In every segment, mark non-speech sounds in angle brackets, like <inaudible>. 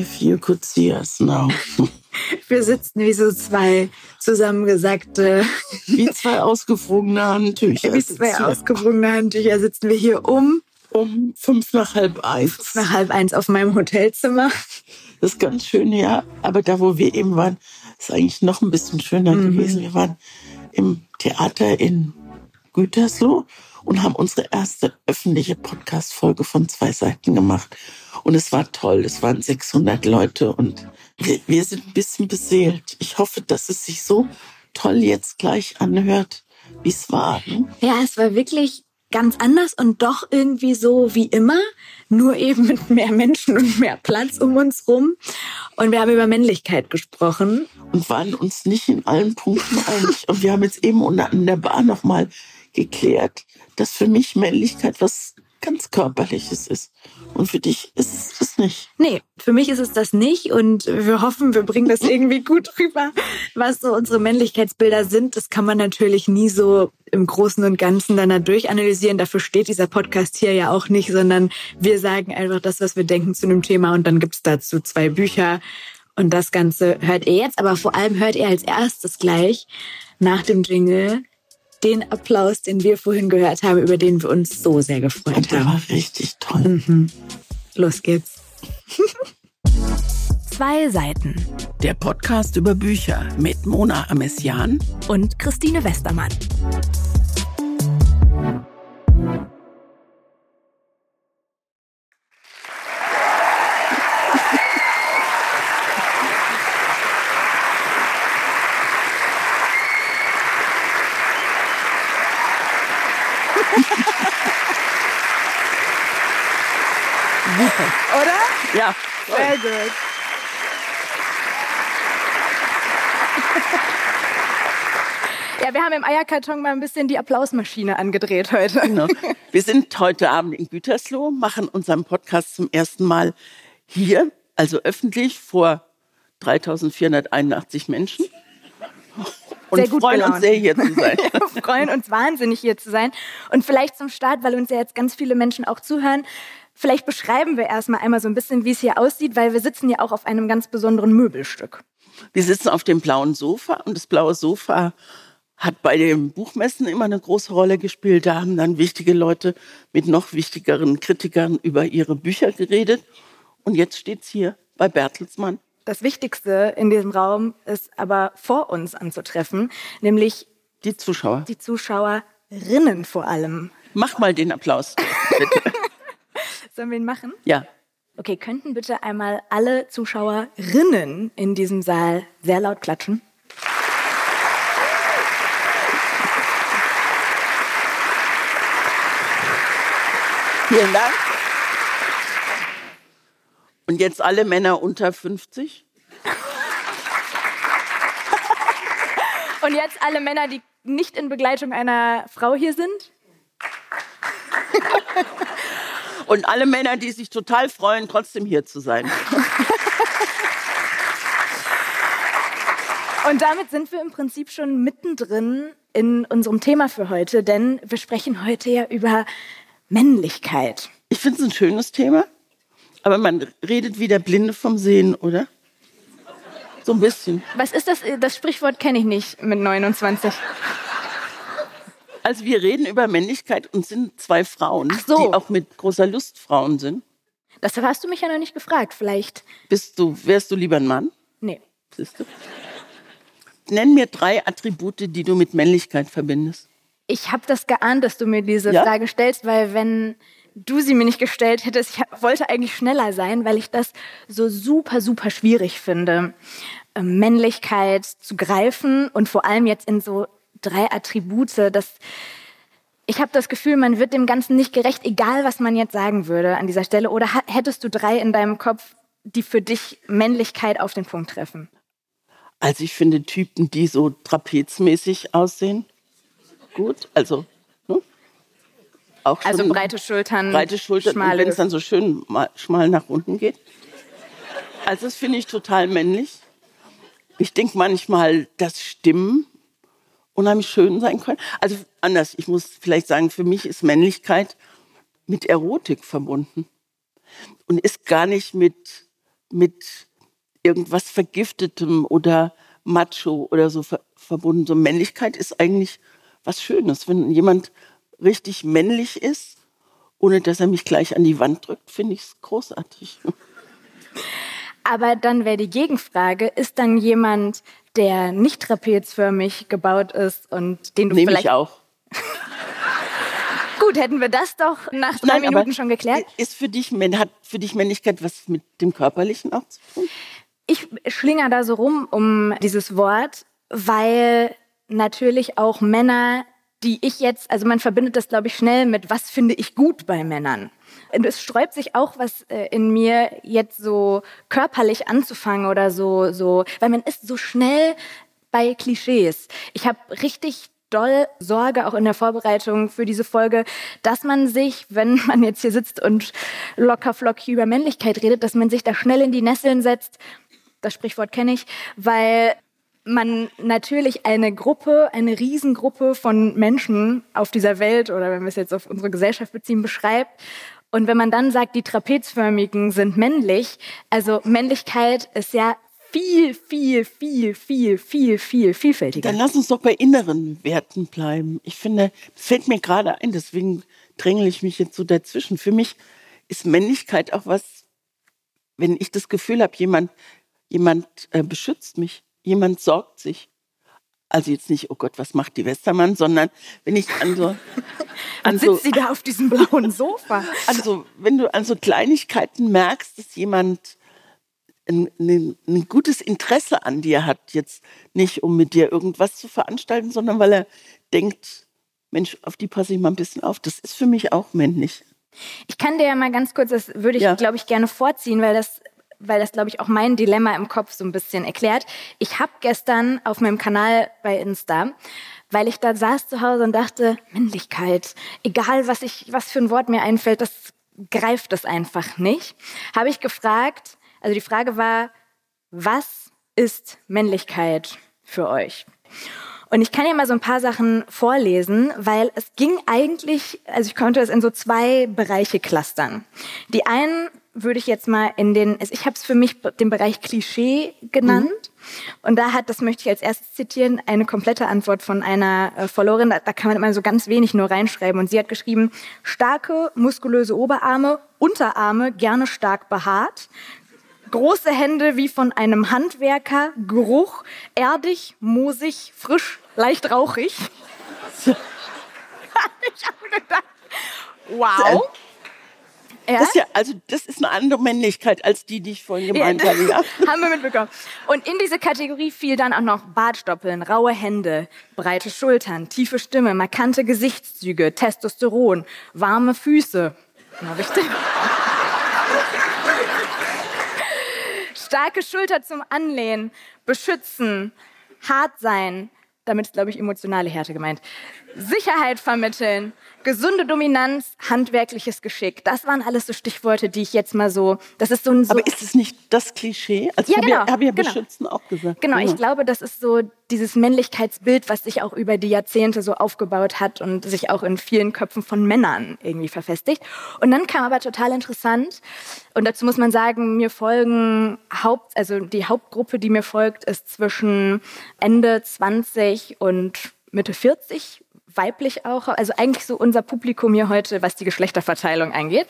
If you could see us now. <laughs> Wir sitzen wie so zwei zusammengesagte, wie zwei ausgefrorene Handtücher. Wie zwei ausgefrorene Handtücher sitzen wir hier um. Um fünf nach halb eins. Fünf nach halb eins auf meinem Hotelzimmer. Das ist ganz schön, ja. Aber da, wo wir eben waren, ist eigentlich noch ein bisschen schöner mhm. gewesen. Wir waren im Theater in Gütersloh und haben unsere erste öffentliche Podcast-Folge von zwei Seiten gemacht. Und es war toll. Es waren 600 Leute und wir, wir sind ein bisschen beseelt. Ich hoffe, dass es sich so toll jetzt gleich anhört, wie es war. Ne? Ja, es war wirklich ganz anders und doch irgendwie so wie immer, nur eben mit mehr Menschen und mehr Platz um uns rum. Und wir haben über Männlichkeit gesprochen. Und waren uns nicht in allen Punkten einig. Und wir haben jetzt eben in der Bar nochmal geklärt, dass für mich Männlichkeit was ganz Körperliches ist. Und für dich ist es das nicht. Nee, für mich ist es das nicht. Und wir hoffen, wir bringen das irgendwie gut rüber, was so unsere Männlichkeitsbilder sind. Das kann man natürlich nie so im Großen und Ganzen dann durchanalysieren. Dafür steht dieser Podcast hier ja auch nicht, sondern wir sagen einfach das, was wir denken zu einem Thema. Und dann gibt's dazu zwei Bücher. Und das Ganze hört ihr jetzt. Aber vor allem hört ihr als erstes gleich nach dem Jingle den Applaus, den wir vorhin gehört haben, über den wir uns so sehr gefreut haben. Der war richtig toll. Mhm. Los geht's. <laughs> Zwei Seiten. Der Podcast über Bücher mit Mona Amessian und Christine Westermann. Ja. Sehr gut. Ja, wir haben im Eierkarton mal ein bisschen die Applausmaschine angedreht heute. Genau. Wir sind heute Abend in Gütersloh, machen unseren Podcast zum ersten Mal hier, also öffentlich vor 3481 Menschen. Und freuen gelaunt. uns sehr, hier zu sein. <laughs> wir freuen uns wahnsinnig, hier zu sein. Und vielleicht zum Start, weil uns ja jetzt ganz viele Menschen auch zuhören, Vielleicht beschreiben wir erstmal einmal so ein bisschen, wie es hier aussieht, weil wir sitzen ja auch auf einem ganz besonderen Möbelstück. Wir sitzen auf dem blauen Sofa und das blaue Sofa hat bei den Buchmessen immer eine große Rolle gespielt. Da haben dann wichtige Leute mit noch wichtigeren Kritikern über ihre Bücher geredet. Und jetzt steht es hier bei Bertelsmann. Das Wichtigste in diesem Raum ist aber vor uns anzutreffen, nämlich die Zuschauer. Die Zuschauerinnen vor allem. Mach mal den Applaus, bitte. <laughs> Sollen wir ihn machen? Ja. Okay, könnten bitte einmal alle Zuschauerinnen in diesem Saal sehr laut klatschen? Vielen Dank. Und jetzt alle Männer unter 50? Und jetzt alle Männer, die nicht in Begleitung einer Frau hier sind? Und alle Männer, die sich total freuen, trotzdem hier zu sein. Und damit sind wir im Prinzip schon mittendrin in unserem Thema für heute, denn wir sprechen heute ja über Männlichkeit. Ich finde es ein schönes Thema, aber man redet wie der Blinde vom Sehen, oder? So ein bisschen. Was ist das? Das Sprichwort kenne ich nicht mit 29. Also wir reden über Männlichkeit und sind zwei Frauen, so. die auch mit großer Lust Frauen sind. Das hast du mich ja noch nicht gefragt. Vielleicht. Bist du, wärst du lieber ein Mann? Nee. Siehst du? Nenn mir drei Attribute, die du mit Männlichkeit verbindest. Ich habe das geahnt, dass du mir diese ja? Frage stellst, weil wenn du sie mir nicht gestellt hättest, ich wollte eigentlich schneller sein, weil ich das so super, super schwierig finde, ähm, Männlichkeit zu greifen und vor allem jetzt in so drei Attribute, das ich habe das Gefühl, man wird dem Ganzen nicht gerecht, egal was man jetzt sagen würde an dieser Stelle. Oder hättest du drei in deinem Kopf, die für dich Männlichkeit auf den Punkt treffen? Also ich finde Typen, die so trapezmäßig aussehen, gut. Also? Auch also breite Schultern, breite Schultern, wenn es dann so schön schmal nach unten geht. Also das finde ich total männlich. Ich denke manchmal, dass Stimmen unheimlich schön sein können. Also anders, ich muss vielleicht sagen, für mich ist Männlichkeit mit Erotik verbunden und ist gar nicht mit mit irgendwas Vergiftetem oder Macho oder so ver verbunden. So Männlichkeit ist eigentlich was Schönes. Wenn jemand richtig männlich ist, ohne dass er mich gleich an die Wand drückt, finde ich es großartig. Aber dann wäre die Gegenfrage, ist dann jemand, der nicht trapezförmig gebaut ist und den du Nehme vielleicht ich auch. Gut, hätten wir das doch nach drei Nein, Minuten schon geklärt. Ist für dich, hat für dich Männlichkeit was mit dem Körperlichen auch zu tun? Ich schlinger da so rum um dieses Wort, weil natürlich auch Männer, die ich jetzt, also man verbindet das, glaube ich, schnell mit, was finde ich gut bei Männern. Und es sträubt sich auch was äh, in mir, jetzt so körperlich anzufangen oder so, so, weil man ist so schnell bei Klischees. Ich habe richtig doll Sorge, auch in der Vorbereitung für diese Folge, dass man sich, wenn man jetzt hier sitzt und locker flockig über Männlichkeit redet, dass man sich da schnell in die Nesseln setzt. Das Sprichwort kenne ich, weil man natürlich eine Gruppe, eine Riesengruppe von Menschen auf dieser Welt oder wenn wir es jetzt auf unsere Gesellschaft beziehen, beschreibt. Und wenn man dann sagt, die Trapezförmigen sind männlich, also Männlichkeit ist ja viel, viel, viel, viel, viel, viel vielfältiger. Dann lass uns doch bei inneren Werten bleiben. Ich finde, es fällt mir gerade ein, deswegen drängle ich mich jetzt so dazwischen. Für mich ist Männlichkeit auch was, wenn ich das Gefühl habe, jemand, jemand äh, beschützt mich, jemand sorgt sich. Also jetzt nicht, oh Gott, was macht die Westermann, sondern wenn ich an so, Dann <laughs> an so, sitzt sie da auf diesem blauen Sofa. <laughs> also wenn du an so Kleinigkeiten merkst, dass jemand ein, ein, ein gutes Interesse an dir hat, jetzt nicht um mit dir irgendwas zu veranstalten, sondern weil er denkt, Mensch, auf die passe ich mal ein bisschen auf. Das ist für mich auch männlich. Ich kann dir ja mal ganz kurz, das würde ich, Ja. glaube ich, gerne vorziehen, weil das, weil das, glaube ich, auch mein Dilemma im Kopf so ein bisschen erklärt. Ich habe gestern auf meinem Kanal bei Insta, weil ich da saß zu Hause und dachte, Männlichkeit, egal was ich, was für ein Wort mir einfällt, das greift es einfach nicht, habe ich gefragt, also die Frage war, was ist Männlichkeit für euch? Und ich kann ja mal so ein paar Sachen vorlesen, weil es ging eigentlich, also ich konnte es in so zwei Bereiche clustern. Die einen würde ich jetzt mal in den, ich habe es für mich den Bereich Klischee genannt. Und da hat, das möchte ich als erstes zitieren, eine komplette Antwort von einer äh, Followerin. Da, da kann man immer so ganz wenig nur reinschreiben. Und sie hat geschrieben, starke, muskulöse Oberarme, Unterarme, gerne stark behaart, Große Hände wie von einem Handwerker, Geruch, erdig, moosig, frisch, leicht rauchig. <laughs> Ich auch gedacht, wow. Ja, Das ist ja, also das ist eine andere Männlichkeit als die, die ich vorhin gemeint <laughs> Ja, habe. Ja. haben wir mitbekommen. Und in diese Kategorie fiel dann auch noch Bartstoppeln, raue Hände, breite Schultern, tiefe Stimme, markante Gesichtszüge, Testosteron, warme Füße. Na, richtig. Starke Schulter zum Anlehnen, beschützen, hart sein, damit ist, glaube ich, emotionale Härte gemeint. Sicherheit vermitteln, gesunde Dominanz, handwerkliches Geschick. Das waren alles so Stichworte, die ich jetzt mal so, das ist so ein so Aber ist es nicht das Klischee? Also Ja, ich habe genau, ja, hab ja genau. beschützen auch gesagt. Genau, Ja. ich glaube, das ist so dieses Männlichkeitsbild, was sich auch über die Jahrzehnte so aufgebaut hat und sich auch in vielen Köpfen von Männern irgendwie verfestigt. Und dann kam aber total interessant, und dazu muss man sagen, mir folgen Haupt, also die Hauptgruppe, die mir folgt, ist zwischen Ende 20 und Mitte 40 weiblich auch, also eigentlich so unser Publikum hier heute, was die Geschlechterverteilung angeht.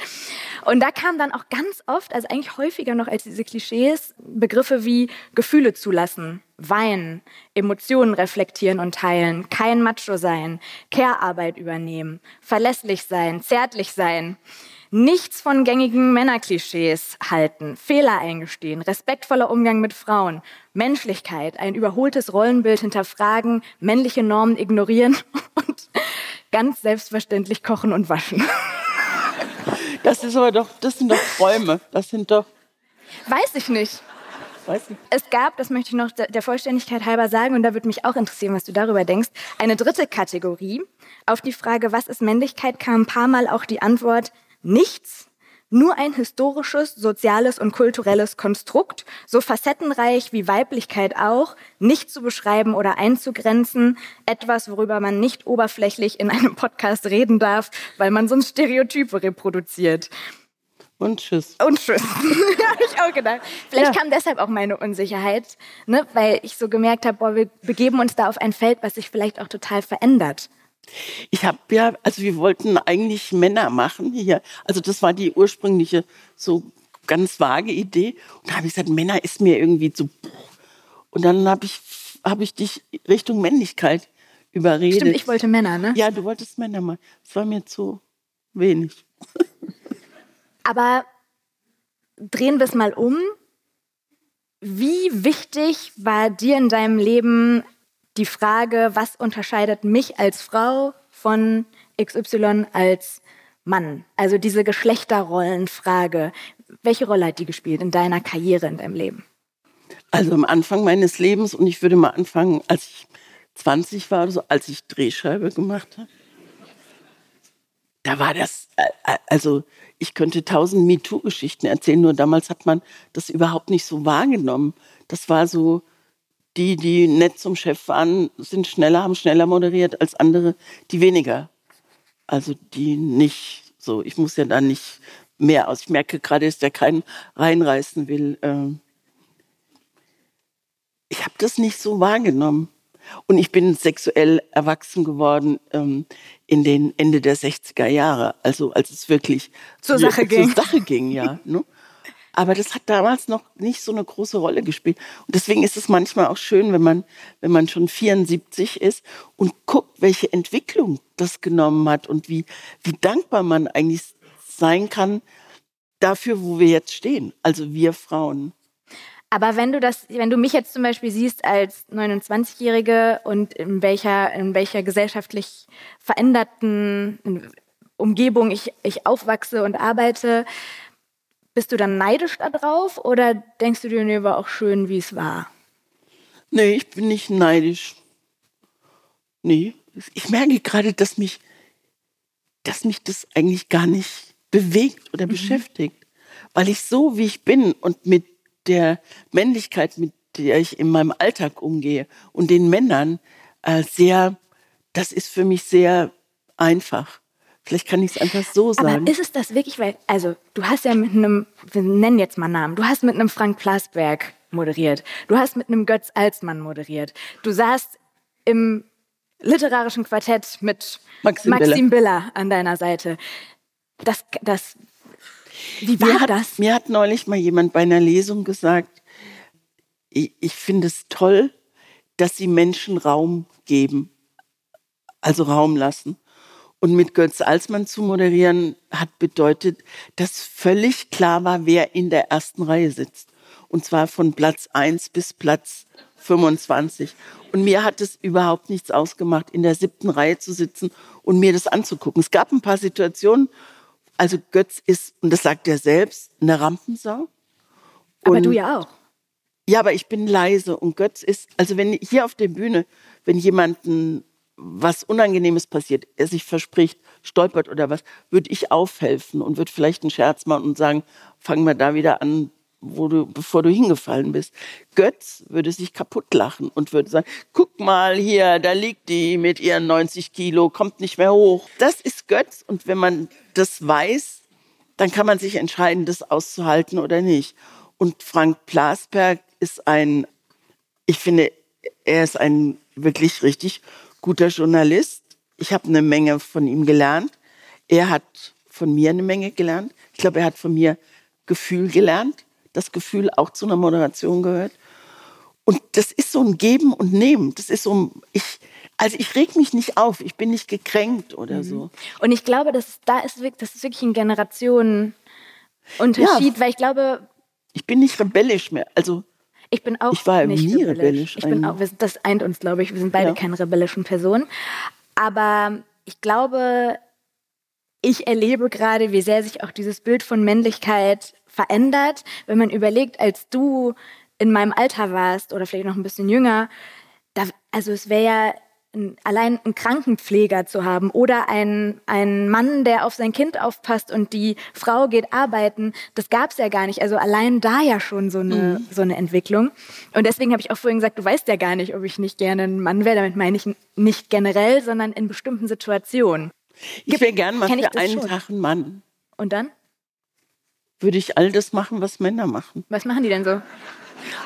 Und da kam dann auch ganz oft, also eigentlich häufiger noch als diese Klischees, Begriffe wie Gefühle zulassen, weinen, Emotionen reflektieren und teilen, kein Macho sein, Care-Arbeit übernehmen, verlässlich sein, zärtlich sein. Nichts von gängigen Männerklischees halten, Fehler eingestehen, respektvoller Umgang mit Frauen, Menschlichkeit, ein überholtes Rollenbild hinterfragen, männliche Normen ignorieren <laughs> und ganz selbstverständlich kochen und waschen. Das ist aber doch, das sind doch Träume. Das sind doch, Weiß ich nicht. Es gab, das möchte ich noch der der Vollständigkeit halber sagen, und da würde mich auch interessieren, was du darüber denkst, eine dritte Kategorie. Auf die Frage, was ist Männlichkeit, kam ein paar Mal auch die Antwort, nichts. Nur ein historisches, soziales und kulturelles Konstrukt, so facettenreich wie Weiblichkeit auch, nicht zu beschreiben oder einzugrenzen, etwas, worüber man nicht oberflächlich in einem Podcast reden darf, weil man sonst Stereotype reproduziert. Und tschüss. Und tschüss. <laughs> habe ich auch gedacht. Vielleicht ja. kam deshalb auch meine Unsicherheit, ne? weil ich so gemerkt habe, boah, wir begeben uns da auf ein Feld, was sich vielleicht auch total verändert. Ich habe ja, also wir wollten eigentlich Männer machen hier. Also das war die ursprüngliche so ganz vage Idee. Und da habe ich gesagt, Männer ist mir irgendwie zu. Und dann habe ich, hab ich dich Richtung Männlichkeit überredet. Stimmt, ich wollte Männer, ne? Ja, du wolltest Männer machen. Das war mir zu wenig. <laughs> Aber drehen wir es mal um. Wie wichtig war dir in deinem Leben die Frage, was unterscheidet mich als Frau von XY als Mann? Also diese Geschlechterrollenfrage. Welche Rolle hat die gespielt in deiner Karriere, in deinem Leben? Also am Anfang meines Lebens, und ich würde mal anfangen, als ich 20 war so, als ich Drehscheibe gemacht habe. Da war das, äh, also ich könnte tausend MeToo-Geschichten erzählen, nur damals hat man das überhaupt nicht so wahrgenommen. Das war so, die, die nett zum Chef waren, sind schneller, haben schneller moderiert als andere, die weniger. Also die nicht so, ich muss ja da nicht mehr aus. Ich merke gerade, dass der keinen reinreißen will. Ähm. Ich habe das nicht so wahrgenommen. Und ich bin sexuell erwachsen geworden ähm, in den Ende der 60er Jahre, also als es wirklich zur Sache ging. Zur Sache ging, ja. Ne? <laughs> Aber das hat damals noch nicht so eine große Rolle gespielt. Und deswegen ist es manchmal auch schön, wenn man, wenn man schon 74 ist und guckt, welche Entwicklung das genommen hat und wie, wie dankbar man eigentlich sein kann dafür, wo wir jetzt stehen. Also wir Frauen. Aber wenn du das, wenn du mich jetzt zum Beispiel siehst als 29-Jährige und in welcher, in welcher gesellschaftlich veränderten Umgebung ich, ich aufwachse und arbeite, bist du dann neidisch darauf oder denkst du dir, nee, war auch schön, wie es war? Nee, ich bin nicht neidisch. Nee, ich merke gerade, dass mich, dass mich das eigentlich gar nicht bewegt oder mhm. beschäftigt, weil ich so, wie ich bin und mit der Männlichkeit, mit der ich in meinem Alltag umgehe und den Männern äh, sehr, das ist für mich sehr einfach. Vielleicht kann ich es einfach so sagen. Aber ist es das wirklich, weil, also du hast ja mit einem, wir nennen jetzt mal Namen, du hast mit einem Frank Plasberg moderiert, du hast mit einem Götz Alsmann moderiert, du saßt im literarischen Quartett mit Maxim, Maxim Biller. Biller an deiner Seite. Das, das wie war mir hat, das? Mir hat neulich mal jemand bei einer Lesung gesagt, ich, ich finde es toll, dass sie Menschen Raum geben, also Raum lassen. Und mit Götz Alsmann zu moderieren hat bedeutet, dass völlig klar war, wer in der ersten Reihe sitzt. Und zwar von Platz 1 bis Platz 25. Und mir hat es überhaupt nichts ausgemacht, in der siebten Reihe zu sitzen und mir das anzugucken. Es gab ein paar Situationen, also Götz ist, und das sagt er selbst, eine Rampensau. Aber und, du ja auch. Ja, aber ich bin leise und Götz ist, also wenn hier auf der Bühne, wenn jemanden was Unangenehmes passiert, er sich verspricht, stolpert oder was, würde ich aufhelfen und würde vielleicht einen Scherz machen und sagen, fangen wir da wieder an, wo du, bevor du hingefallen bist. Götz würde sich kaputt lachen und würde sagen, guck mal hier, da liegt die mit ihren 90 Kilo, kommt nicht mehr hoch. Das ist Götz und wenn man das weiß, dann kann man sich entscheiden, das auszuhalten oder nicht. Und Frank Plasberg ist ein, ich finde, er ist ein wirklich richtig guter Journalist. Ich habe eine Menge von ihm gelernt. Er hat von mir eine Menge gelernt. Ich glaube, er hat von mir Gefühl gelernt das Gefühl auch zu einer Moderation gehört. Und das ist so ein Geben und Nehmen. Das ist so ein, ich, also ich reg mich nicht auf, ich bin nicht gekränkt oder mhm. so. Und ich glaube, dass da ist wirklich, das ist wirklich ein Generationenunterschied, ja, weil ich glaube. Ich bin nicht rebellisch mehr. Also ich bin auch ich war nicht nie rebellisch. rebellisch ich bin auch, das eint uns, glaube ich. Wir sind beide ja. keine rebellischen Personen. Aber ich glaube, ich erlebe gerade, wie sehr sich auch dieses Bild von Männlichkeit verändert, wenn man überlegt, als du in meinem Alter warst oder vielleicht noch ein bisschen jünger, da, also es wäre ja allein einen Krankenpfleger zu haben oder ein, ein Mann, der auf sein Kind aufpasst und die Frau geht arbeiten, das gab es ja gar nicht. Also allein da ja schon so eine, mhm. so eine Entwicklung. Und deswegen habe ich auch vorhin gesagt, du weißt ja gar nicht, ob ich nicht gerne ein Mann wäre. Damit meine ich nicht generell, sondern in bestimmten Situationen. Ich wäre gern mal für einen schon. Tag ein Mann. Und dann? würde ich all das machen, was Männer machen. Was machen die denn so?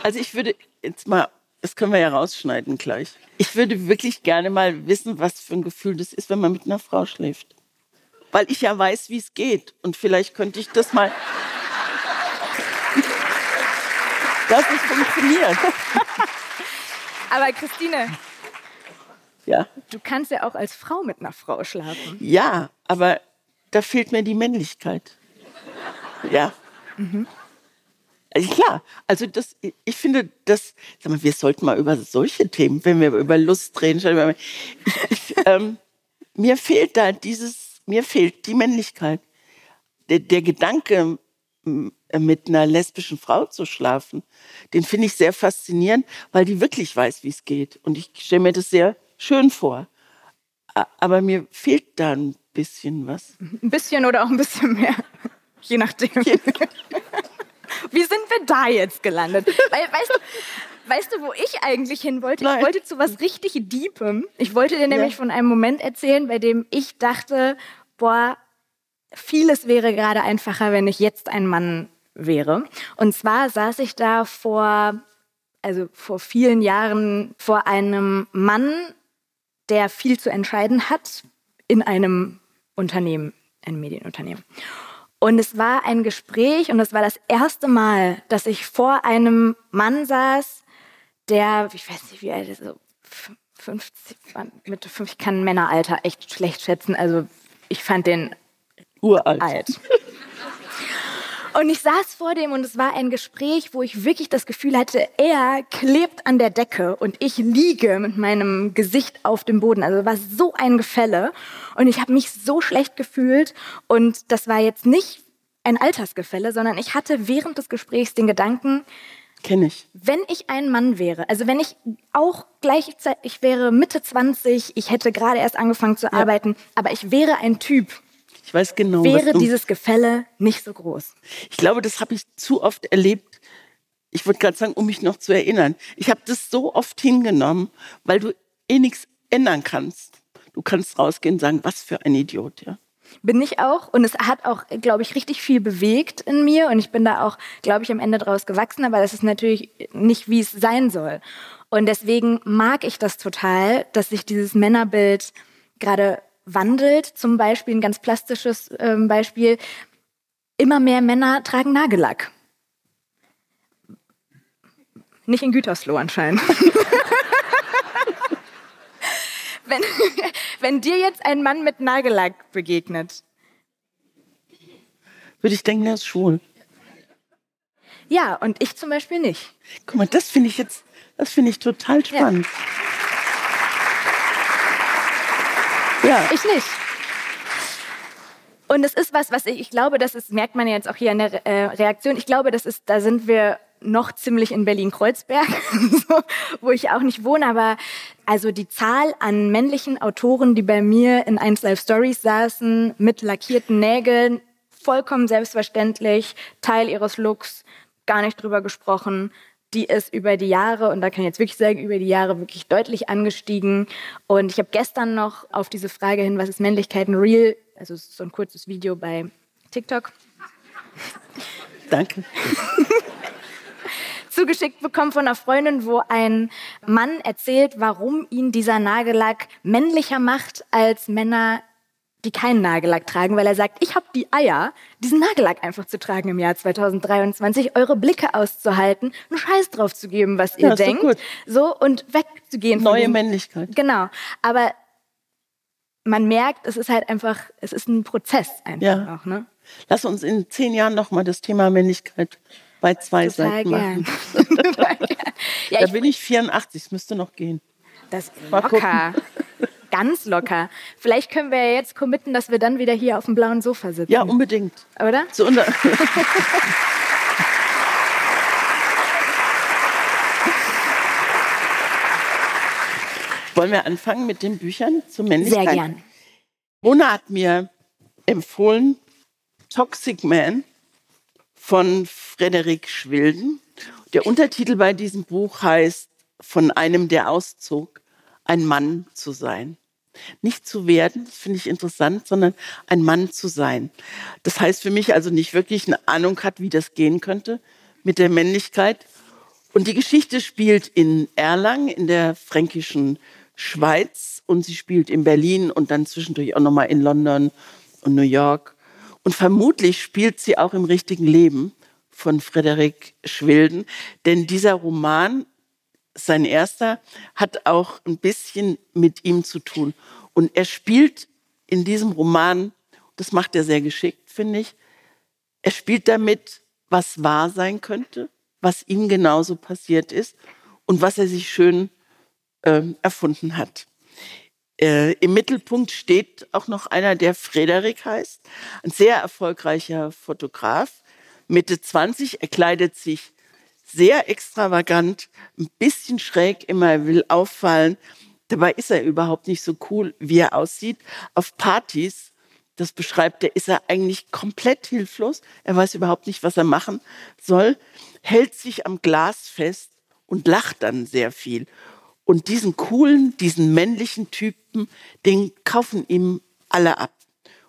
Also ich würde jetzt mal, das können wir ja rausschneiden gleich. Ich würde wirklich gerne mal wissen, was für ein Gefühl das ist, wenn man mit einer Frau schläft. Weil ich ja weiß, wie es geht. Und vielleicht könnte ich das mal. <laughs> dass es funktioniert. <laughs> Aber Christine, Ja. du kannst ja auch als Frau mit einer Frau schlafen. Ja, aber da fehlt mir die Männlichkeit. Ja. Also klar, also das, ich finde, das, sag mal, wir sollten mal über solche Themen, wenn wir über Lust reden, ich, ähm, mir fehlt da dieses, mir fehlt die Männlichkeit. Der, der Gedanke, mit einer lesbischen Frau zu schlafen, den finde ich sehr faszinierend, weil die wirklich weiß, wie es geht. Und ich stelle mir das sehr schön vor. Aber mir fehlt da ein bisschen was. Ein bisschen oder auch ein bisschen mehr. <laughs> Je nachdem. Wie sind wir da jetzt gelandet? Weil, weißt, du, weißt du, wo ich eigentlich hin wollte? Nein. Ich wollte zu was richtig Deepem. Ich wollte dir nämlich Ja. von einem Moment erzählen, bei dem ich dachte, boah, vieles wäre gerade einfacher, wenn ich jetzt ein Mann wäre. Und zwar saß ich da vor, also vor vielen Jahren vor einem Mann, der viel zu entscheiden hat in einem Unternehmen, einem Medienunternehmen. Und es war ein Gespräch und es war das erste Mal, dass ich vor einem Mann saß, der, ich weiß nicht, wie alt ist, so 50, Mitte 50, ich kann Männeralter echt schlecht schätzen. Also ich fand den Uralt. alt. <laughs> Und ich saß vor dem und es war ein Gespräch, wo ich wirklich das Gefühl hatte, er klebt an der Decke und ich liege mit meinem Gesicht auf dem Boden. Also es war so ein Gefälle und ich habe mich so schlecht gefühlt und das war jetzt nicht ein Altersgefälle, sondern ich hatte während des Gesprächs den Gedanken, Kenne ich. wenn ich ein Mann wäre, also wenn ich auch gleichzeitig, ich wäre Mitte 20, ich hätte gerade erst angefangen zu arbeiten, aber ich wäre ein Typ, Ich weiß genau, wäre du, dieses Gefälle nicht so groß. Ich glaube, das habe ich zu oft erlebt. Ich wollte gerade sagen, um mich noch zu erinnern. Ich habe das so oft hingenommen, weil du eh nichts ändern kannst. Du kannst rausgehen und sagen, was für ein Idiot, ja. Bin ich auch. Und es hat auch, glaube ich, richtig viel bewegt in mir. Und ich bin da auch, glaube ich, am Ende draus gewachsen. Aber das ist natürlich nicht, wie es sein soll. Und deswegen mag ich das total, dass sich dieses Männerbild gerade wandelt. Zum Beispiel ein ganz plastisches ähm, Beispiel. Immer mehr Männer tragen Nagellack. Nicht in Gütersloh anscheinend. <laughs> wenn, wenn dir jetzt ein Mann mit Nagellack begegnet, Würde ich denken, der ist schwul. ja, und ich zum Beispiel nicht. Guck mal, das finde ich jetzt, das finde ich total spannend. Ja. Ich nicht. Und es ist was, was ich, ich glaube, das ist, merkt man ja jetzt auch hier in der äh, Reaktion. Ich glaube, das ist, da sind wir noch ziemlich in Berlin-Kreuzberg, <laughs> wo ich auch nicht wohne, aber also die Zahl an männlichen Autoren, die bei mir in 1 Live Stories saßen, mit lackierten Nägeln, vollkommen selbstverständlich, Teil ihres Looks, gar nicht drüber gesprochen, die ist über die Jahre, und da kann ich jetzt wirklich sagen, über die Jahre wirklich deutlich angestiegen. Und ich habe gestern noch auf diese Frage hin, was ist Männlichkeit ein Real, also es ist so ein kurzes Video bei TikTok, Danke. <laughs> zugeschickt bekommen von einer Freundin, wo ein Mann erzählt, warum ihn dieser Nagellack männlicher macht als Männer, die keinen Nagellack tragen, weil er sagt, ich habe die Eier, diesen Nagellack einfach zu tragen im Jahr 2023, eure Blicke auszuhalten, einen Scheiß drauf zu geben, was ihr Ja, ist denkt, so und wegzugehen. von Neue diesem- Männlichkeit. Genau, aber man merkt, es ist halt einfach, es ist ein Prozess einfach Ja. auch, ne? Lass uns in zehn Jahren nochmal das Thema Männlichkeit bei zwei Total Seiten machen. Gern. <laughs> <laughs> Ja, Da ich bin ich 84, es müsste noch gehen. Das Mal locker. Ganz locker. Vielleicht können wir ja jetzt committen, dass wir dann wieder hier auf dem blauen Sofa sitzen. Ja, unbedingt. Oder? So unter <laughs> Wollen wir anfangen mit den Büchern zur Männlichkeit? Sehr gern. Mona hat mir empfohlen Toxic Man von Frederik Schwilden. Der Untertitel bei diesem Buch heißt Von einem, der auszog, ein Mann zu sein. Nicht zu werden, das finde ich interessant, sondern ein Mann zu sein. Das heißt für mich also nicht wirklich eine Ahnung hat, wie das gehen könnte mit der Männlichkeit. Und die Geschichte spielt in Erlangen, in der fränkischen Schweiz und sie spielt in Berlin und dann zwischendurch auch nochmal in London und New York. Und vermutlich spielt sie auch im richtigen Leben von Frederik Schwilden, denn dieser Roman, sein erster, hat auch ein bisschen mit ihm zu tun. Und er spielt in diesem Roman, das macht er sehr geschickt, finde ich, er spielt damit, was wahr sein könnte, was ihm genauso passiert ist und was er sich schön äh, erfunden hat. Äh, Im Mittelpunkt steht auch noch einer, der Frederik heißt, ein sehr erfolgreicher Fotograf, Mitte 20, er kleidet sich sehr extravagant, ein bisschen schräg immer, er will auffallen. Dabei ist er überhaupt nicht so cool, wie er aussieht. Auf Partys, das beschreibt er, ist er eigentlich komplett hilflos. Er weiß überhaupt nicht, was er machen soll, hält sich am Glas fest und lacht dann sehr viel. Und diesen coolen, diesen männlichen Typen, den kaufen ihm alle ab.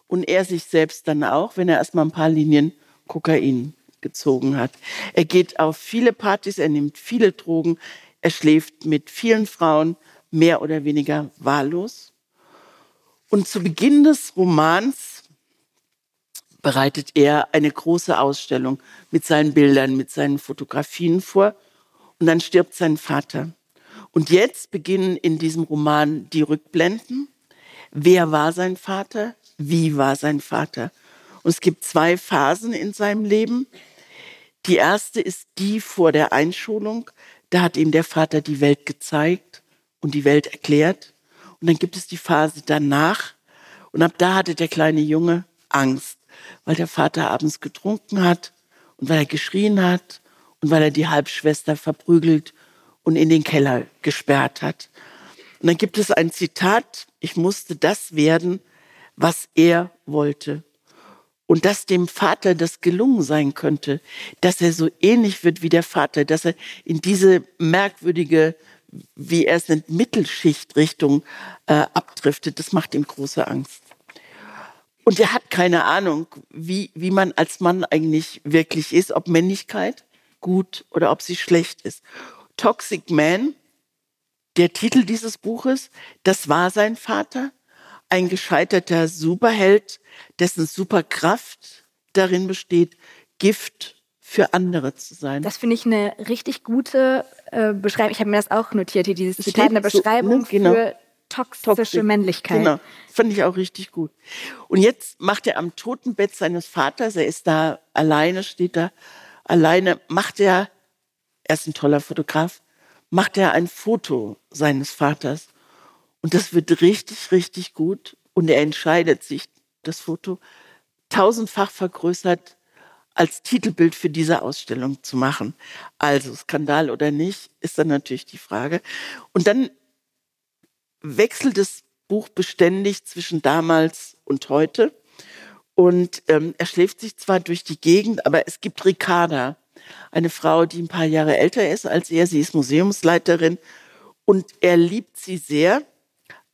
Und er sich selbst dann auch, wenn er erstmal ein paar Linien Kokain gezogen hat. Er geht auf viele Partys, er nimmt viele Drogen, er schläft mit vielen Frauen, mehr oder weniger wahllos. Und zu Beginn des Romans bereitet er eine große Ausstellung mit seinen Bildern, mit seinen Fotografien vor. Und dann stirbt sein Vater. Und jetzt beginnen in diesem Roman die Rückblenden. Wer war sein Vater? Wie war sein Vater? Und es gibt zwei Phasen in seinem Leben. Die erste ist die vor der Einschulung. Da hat ihm der Vater die Welt gezeigt und die Welt erklärt. Und dann gibt es die Phase danach. Und ab da hatte der kleine Junge Angst, weil der Vater abends getrunken hat und weil er geschrien hat und weil er die Halbschwester verprügelt und in den Keller gesperrt hat. Und dann gibt es ein Zitat, ich musste das werden, was er wollte. Und dass dem Vater das gelungen sein könnte, dass er so ähnlich wird wie der Vater, dass er in diese merkwürdige, wie er es nennt, Mittelschichtrichtung äh, abdriftet, das macht ihm große Angst. Und er hat keine Ahnung, wie, wie man als Mann eigentlich wirklich ist, ob Männlichkeit gut oder ob sie schlecht ist. Toxic Man, der Titel dieses Buches, das war sein Vater, ein gescheiterter Superheld, dessen Superkraft darin besteht, Gift für andere zu sein. Das finde ich eine richtig gute äh, Beschreibung. Ich habe mir das auch notiert, hier dieses Zitat, eine Beschreibung so, ne? genau. für toxische Toxic. Männlichkeit. Genau, fand ich auch richtig gut. Und jetzt macht er am Totenbett seines Vaters, er ist da alleine, steht da alleine, macht er er ist ein toller Fotograf, macht er ein Foto seines Vaters. Und das wird richtig, richtig gut. Und er entscheidet sich, das Foto tausendfach vergrößert als Titelbild für diese Ausstellung zu machen. Also Skandal oder nicht, ist dann natürlich die Frage. Und dann wechselt das Buch beständig zwischen damals und heute. Und ähm, er schläft sich zwar durch die Gegend, aber es gibt Ricarda, eine Frau, die ein paar Jahre älter ist als er. Sie ist Museumsleiterin und er liebt sie sehr,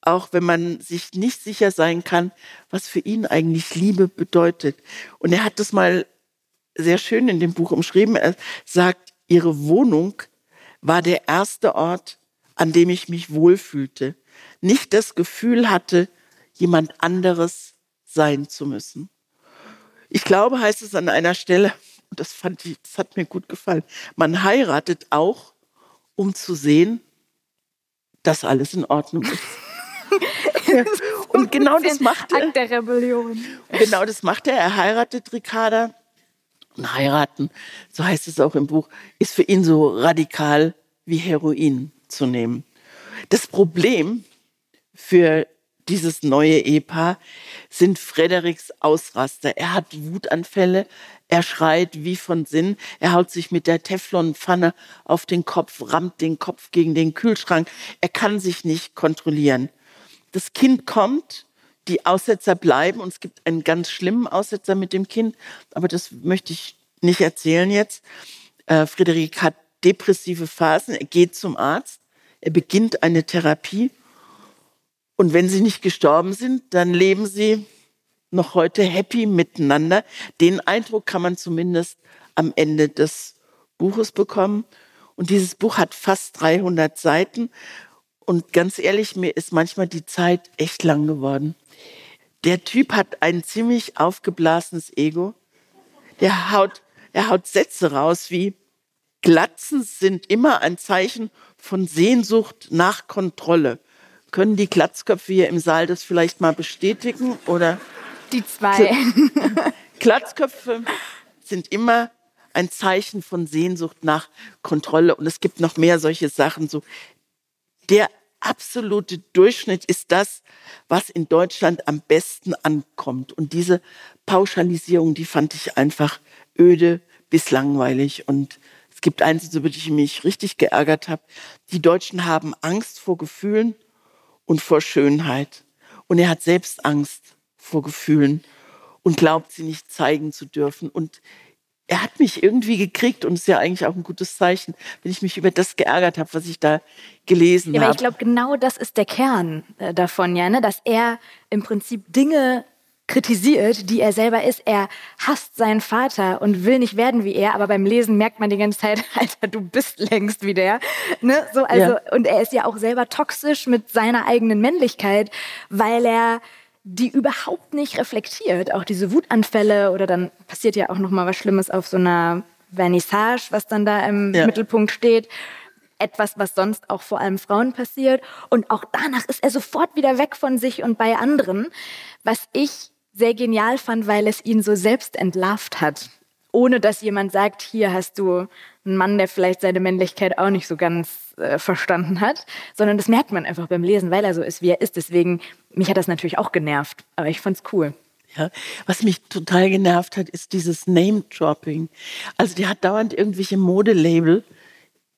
auch wenn man sich nicht sicher sein kann, was für ihn eigentlich Liebe bedeutet. Und er hat das mal sehr schön in dem Buch umschrieben. Er sagt, ihre Wohnung war der erste Ort, an dem ich mich wohlfühlte, nicht das Gefühl hatte, jemand anderes sein zu müssen. Ich glaube, heißt es an einer Stelle, und das fand ich, das hat mir gut gefallen. Man heiratet auch, um zu sehen, dass alles in Ordnung ist. <laughs> und genau das macht er. Akt der Rebellion. Genau das macht er. Er heiratet Ricarda. Und heiraten, so heißt es auch im Buch, ist für ihn so radikal wie Heroin zu nehmen. Das Problem für dieses neue Ehepaar sind Frederiks Ausraster. Er hat Wutanfälle, er schreit wie von Sinn, er haut sich mit der Teflonpfanne auf den Kopf, rammt den Kopf gegen den Kühlschrank. Er kann sich nicht kontrollieren. Das Kind kommt, die Aussetzer bleiben und es gibt einen ganz schlimmen Aussetzer mit dem Kind, aber das möchte ich nicht erzählen jetzt. Äh, Frederik hat depressive Phasen, er geht zum Arzt, er beginnt eine Therapie Und wenn sie nicht gestorben sind, dann leben sie noch heute happy miteinander. Den Eindruck kann man zumindest am Ende des Buches bekommen. Und dieses Buch hat fast 300 Seiten. Und ganz ehrlich, mir ist manchmal die Zeit echt lang geworden. Der Typ hat ein ziemlich aufgeblasenes Ego. Der haut, er haut Sätze raus wie, Glatzen sind immer ein Zeichen von Sehnsucht nach Kontrolle. Können die Glatzköpfe hier im Saal das vielleicht mal bestätigen? Oder? Die zwei. Glatzköpfe sind immer ein Zeichen von Sehnsucht nach Kontrolle. Und es gibt noch mehr solche Sachen. So, der absolute Durchschnitt ist das, was in Deutschland am besten ankommt. Und diese Pauschalisierung, die fand ich einfach öde bis langweilig. Und es gibt eins, über die ich mich richtig geärgert habe. Die Deutschen haben Angst vor Gefühlen und vor Schönheit. Und er hat selbst Angst vor Gefühlen und glaubt, sie nicht zeigen zu dürfen. Und er hat mich irgendwie gekriegt und ist ja eigentlich auch ein gutes Zeichen, wenn ich mich über das geärgert habe, was ich da gelesen ja, habe. Aber ich glaube, genau das ist der Kern äh, davon, ja, ne? dass er im Prinzip Dinge kritisiert, die er selber ist. Er hasst seinen Vater und will nicht werden wie er, aber beim Lesen merkt man die ganze Zeit, <laughs> Alter, du bist längst wie der. Ne? So, also, ja. Und er ist ja auch selber toxisch mit seiner eigenen Männlichkeit, weil er die überhaupt nicht reflektiert. Auch diese Wutanfälle oder dann passiert ja auch noch mal was Schlimmes auf so einer Vernissage, was dann da im ja. Mittelpunkt steht. Etwas, was sonst auch vor allem Frauen passiert. Und auch danach ist er sofort wieder weg von sich und bei anderen. Was ich sehr genial fand, weil es ihn so selbst entlarvt hat. Ohne dass jemand sagt, hier hast du einen Mann, der vielleicht seine Männlichkeit auch nicht so ganz äh, verstanden hat, sondern das merkt man einfach beim Lesen, weil er so ist, wie er ist. Deswegen, mich hat das natürlich auch genervt, aber ich fand's cool. Ja, was mich total genervt hat, ist dieses Name-Dropping. Also der hat dauernd irgendwelche Modelabel,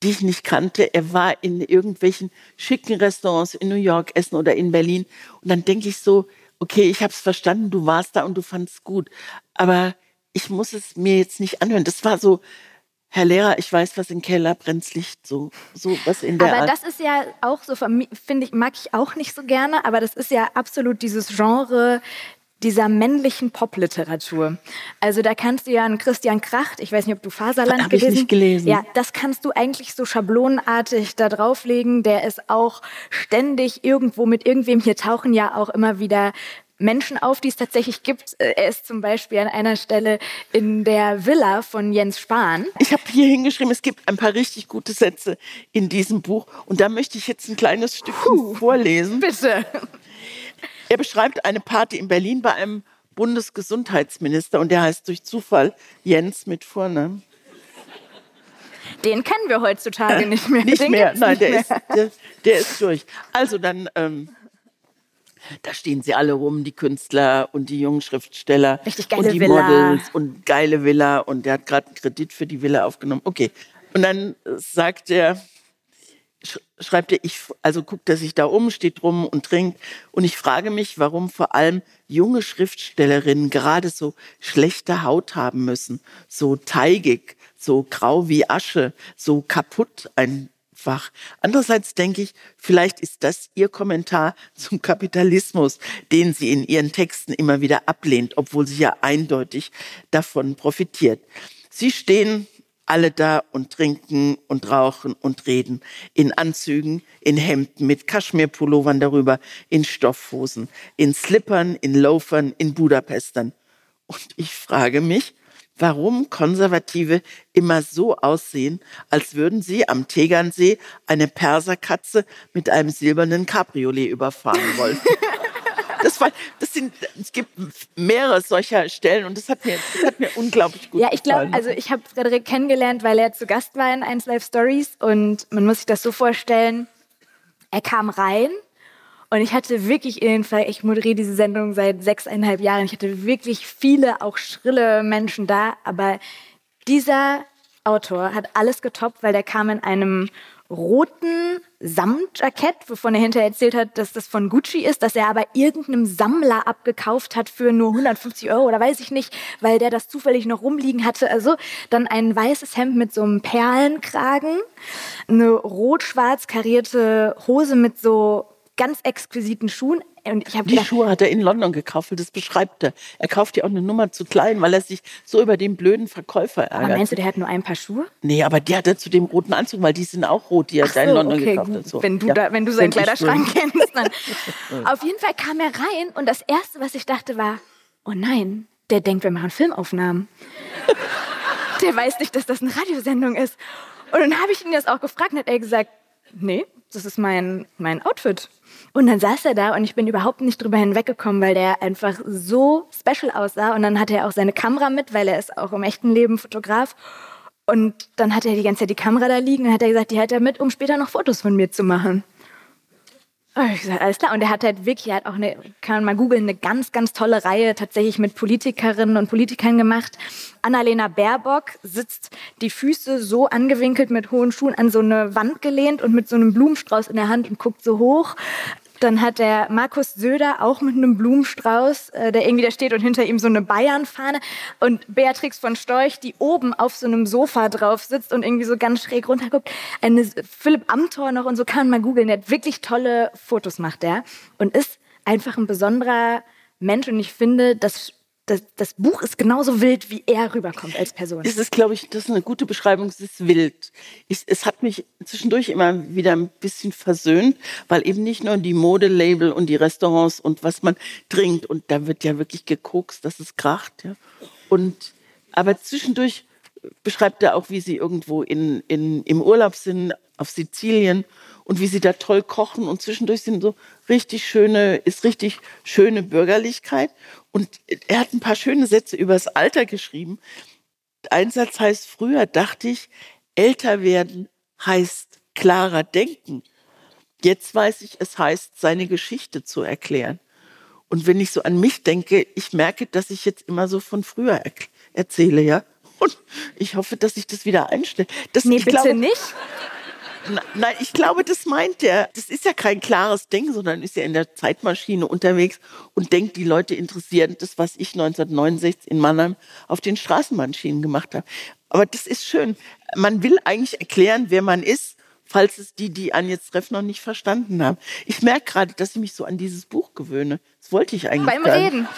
die ich nicht kannte. Er war in irgendwelchen schicken Restaurants in New York essen oder in Berlin. Und dann denke ich so, okay, ich habe es verstanden, du warst da und du fandest gut. Aber ich muss es mir jetzt nicht anhören. Das war so, Herr Lehrer, ich weiß, was im Keller brennt, Licht, so, so was in der Aber Art. das ist ja auch so, finde ich, mag ich auch nicht so gerne, aber das ist ja absolut dieses Genre dieser männlichen Popliteratur. Also da kannst du ja einen Christian Kracht, ich weiß nicht, ob du Faserland Hab gelesen ich nicht gelesen. Ja, das kannst du eigentlich so schablonenartig da drauflegen. Der ist auch ständig irgendwo mit irgendwem. Hier tauchen ja auch immer wieder Menschen auf, die es tatsächlich gibt. Äh, er ist zum Beispiel an einer Stelle in der Villa von Jens Spahn. Ich habe hier hingeschrieben, es gibt ein paar richtig gute Sätze in diesem Buch und da möchte ich jetzt ein kleines Stück vorlesen. Bitte. Er beschreibt eine Party in Berlin bei einem Bundesgesundheitsminister und der heißt durch Zufall Jens mit Vornamen. Den kennen wir heutzutage nicht mehr. Nicht Den mehr, nein, nicht der, mehr. Ist, der, der, ist durch. Also dann ähm, da stehen sie alle rum, die Künstler und die jungen Schriftsteller Richtig geile und die Villa. Models und geile Villa und der hat gerade einen Kredit für die Villa aufgenommen. Okay. Und dann sagt er, schreibt er, ich, also guckt er sich da um, steht rum und trinkt. Und ich frage mich, warum vor allem junge Schriftstellerinnen gerade so schlechte Haut haben müssen, so teigig, so grau wie Asche, so kaputt ein Fach. Andererseits denke ich, vielleicht ist das Ihr Kommentar <laughs> zum Kapitalismus, den sie in Ihren Texten immer wieder ablehnt, obwohl sie ja eindeutig davon profitiert. Sie stehen alle da und trinken und rauchen und reden. In Anzügen, in Hemden, mit Kaschmirpullovern darüber, in Stoffhosen, in Slippern, in Loafern, in Budapestern. Und ich frage mich, warum Konservative immer so aussehen, als würden sie am Tegernsee eine Perserkatze mit einem silbernen Cabriolet überfahren wollen. <laughs> Das, war, das sind, es gibt mehrere solcher Stellen und das hat mir, das hat mir unglaublich gut gefallen. Ja, ich glaube, also ich habe Frederik kennengelernt, weil er zu Gast war in 1 Live Stories und man muss sich das so vorstellen, er kam rein und ich hatte wirklich in den Fall, ich moderiere diese Sendung seit sechseinhalb Jahren, ich hatte wirklich viele, auch schrille Menschen da, aber dieser Autor hat alles getoppt, weil der kam in einem roten Samtjackett, wovon er hinterher erzählt hat, dass das von Gucci ist, dass er aber irgendeinem Sammler abgekauft hat für nur 150 Euro oder weiß ich nicht, weil der das zufällig noch rumliegen hatte. Also dann ein weißes Hemd mit so einem Perlenkragen, eine rot-schwarz karierte Hose mit so ganz exquisiten Schuhen. Und ich Die Schuhe hat er in London gekauft, das beschreibt er. Er kauft ja auch eine Nummer zu klein, weil er sich so über den blöden Verkäufer ärgert. aber meinst du, der hat nur ein paar Schuhe? Nee, aber die hat er zu dem roten Anzug, weil die sind auch rot, die er da in so, London okay, gekauft gut. hat. So. Wenn du Ja. da, wenn du seinen Kleiderschrank kennst, dann. <laughs> Auf jeden Fall kam er rein und das erste, was ich dachte, war: Oh nein, der denkt, wir machen Filmaufnahmen. <laughs> der weiß nicht, dass das eine Radiosendung ist. Und dann habe ich ihn das auch gefragt und hat er gesagt: Nee, das ist mein, mein Outfit. Und dann saß er da und ich bin überhaupt nicht drüber hinweggekommen, weil der einfach so special aussah. Und dann hatte er auch seine Kamera mit, weil er ist auch im echten Leben Fotograf. Und dann hat er die ganze Zeit die Kamera da liegen und hat er gesagt, die hat er mit, um später noch Fotos von mir zu machen. Und ich gesagt, alles klar. Und er hat halt wirklich, er hat auch eine, kann man mal googeln, eine ganz, ganz tolle Reihe tatsächlich mit Politikerinnen und Politikern gemacht. Annalena Baerbock sitzt die Füße so angewinkelt mit hohen Schuhen an so eine Wand gelehnt und mit so einem Blumenstrauß in der Hand und guckt so hoch. Dann hat der Markus Söder auch mit einem Blumenstrauß, äh, der irgendwie da steht und hinter ihm so eine Bayernfahne. Und Beatrix von Storch, die oben auf so einem Sofa drauf sitzt und irgendwie so ganz schräg runterguckt. Eine Philipp Amthor noch und so kann man mal googeln. Der hat wirklich tolle Fotos macht der und ist einfach ein besonderer Mensch. Und ich finde, das, das, das Buch ist genauso wild, wie er rüberkommt als Person. Es ist, glaube ich, das ist eine gute Beschreibung. Es ist wild. Ich, es hat mich zwischendurch immer wieder ein bisschen versöhnt, weil eben nicht nur die Modelabel und die Restaurants und was man trinkt und da wird ja wirklich gekokst, dass es kracht. Ja. Und aber zwischendurch beschreibt er auch, wie sie irgendwo in, in, im Urlaub sind auf Sizilien und wie sie da toll kochen und zwischendurch sind so richtig schöne, ist richtig schöne Bürgerlichkeit. Und er hat ein paar schöne Sätze übers Alter geschrieben. Ein Satz heißt, früher dachte ich, älter werden heißt klarer denken. Jetzt weiß ich, es heißt, seine Geschichte zu erklären. Und wenn ich so an mich denke, ich merke, dass ich jetzt immer so von früher er erzähle, ja. <laughs> Und ich hoffe, dass ich das wieder einstelle. Das, nee, bitte glaube, nicht. Nein, ich glaube, das meint er. Das ist ja kein klares Ding, sondern ist ja in der Zeitmaschine unterwegs und denkt, die Leute interessieren das, was ich 1969 in Mannheim auf den Straßenbahnschienen gemacht habe. Aber das ist schön. Man will eigentlich erklären, wer man ist, falls es die, die einen jetzt treffen, noch nicht verstanden haben. Ich merke gerade, dass ich mich so an dieses Buch gewöhne. Das wollte ich eigentlich Beim. Reden.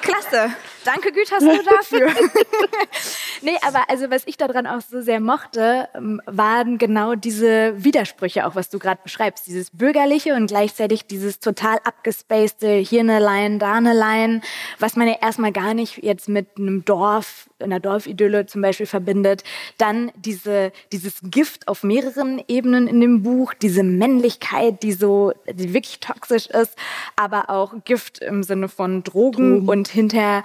Klasse. Danke, Gütersloh, dafür. <laughs> nee, aber also was ich daran auch so sehr mochte, ähm, waren genau diese Widersprüche, auch was du gerade beschreibst. Dieses Bürgerliche und gleichzeitig dieses total abgespacede, hier eine Line, da eine Line, was man ja erstmal gar nicht jetzt mit einem Dorf, einer Dorfidylle zum Beispiel verbindet. Dann diese, dieses Gift auf mehreren Ebenen in dem Buch, diese Männlichkeit, die so, die wirklich toxisch ist, aber auch Gift im Sinne von Drogen, und hinterher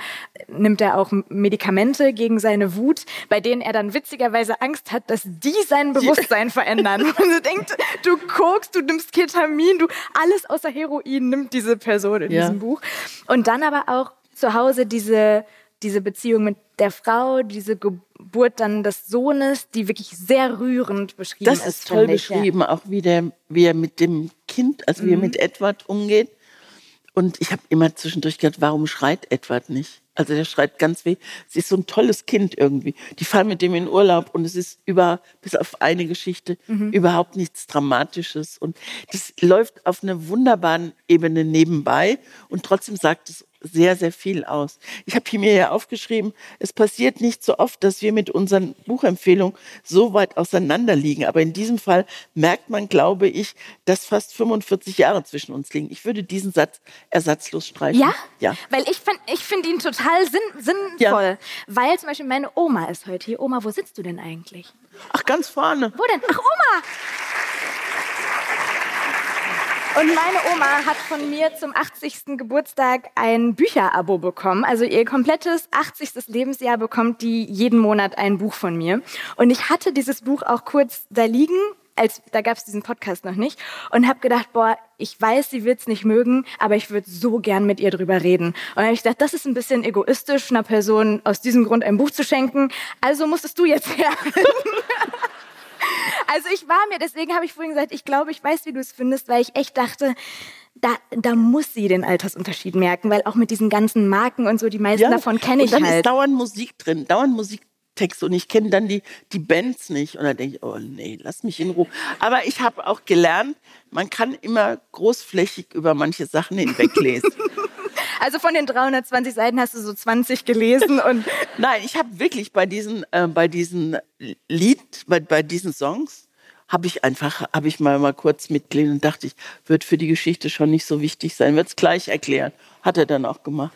nimmt er auch Medikamente gegen seine Wut, bei denen er dann witzigerweise Angst hat, dass die sein Bewusstsein verändern. <laughs> Und du denkst, du kokst, du nimmst Ketamin, du alles außer Heroin nimmt diese Person in Ja. diesem Buch. Und dann aber auch zu Hause diese, diese Beziehung mit der Frau, diese Geburt dann des Sohnes, die wirklich sehr rührend beschrieben Das ist. ist toll ich, ja. beschrieben, auch wie, der, wie er mit dem Kind, also wie er mit Edward umgeht. Und ich habe immer zwischendurch gedacht, warum schreit Edward nicht? Also der schreit ganz weh. Es ist so ein tolles Kind irgendwie. Die fahren mit dem in Urlaub und es ist über, bis auf eine Geschichte, überhaupt nichts Dramatisches. Und das läuft auf einer wunderbaren Ebene nebenbei und trotzdem sagt es sehr, sehr viel aus. Ich habe hier mir ja aufgeschrieben, es passiert nicht so oft, dass wir mit unseren Buchempfehlungen so weit auseinander liegen. Aber in diesem Fall merkt man, glaube ich, dass fast 45 Jahre zwischen uns liegen. Ich würde diesen Satz ersatzlos streichen. Ja? Ja. Weil ich finde ich find ihn total sinn, sinnvoll. Ja. Weil zum Beispiel meine Oma ist heute hier. Oma, wo sitzt du denn eigentlich? Ach, ganz vorne. Wo denn? Ach, Oma! Und meine Oma hat von mir zum 80. Geburtstag ein Bücherabo bekommen. Also ihr komplettes 80. Lebensjahr bekommt die jeden Monat ein Buch von mir. Und ich hatte dieses Buch auch kurz da liegen, als da gab es diesen Podcast noch nicht und habe gedacht, boah, ich weiß, sie wird's nicht mögen, aber ich würde so gern mit ihr drüber reden. Und dann habe ich gedacht, das ist ein bisschen egoistisch, einer Person aus diesem Grund ein Buch zu schenken. Also musstest du jetzt <laughs> her. Also ich war mir, deswegen habe ich vorhin gesagt, ich glaube, ich weiß, wie du es findest, weil ich echt dachte, da, da muss sie den Altersunterschied merken, weil auch mit diesen ganzen Marken und so, die meisten davon kenne ich dann halt. ist dauernd Musik drin, dauernd Musik Texte und ich kenne dann die, die Bands nicht. Und dann denke ich, oh nee, lass mich in Ruhe. Aber ich habe auch gelernt, man kann immer großflächig über manche Sachen hinweglesen. <laughs> Also von den 320 Seiten hast du so 20 gelesen und <laughs> Nein, ich habe wirklich bei diesen, äh, bei diesen Lied, bei, bei diesen Songs, habe ich einfach, habe ich mal, mal kurz mitgelesen und dachte ich, wird für die Geschichte schon nicht so wichtig sein, wird es gleich erklären. Hat er dann auch gemacht.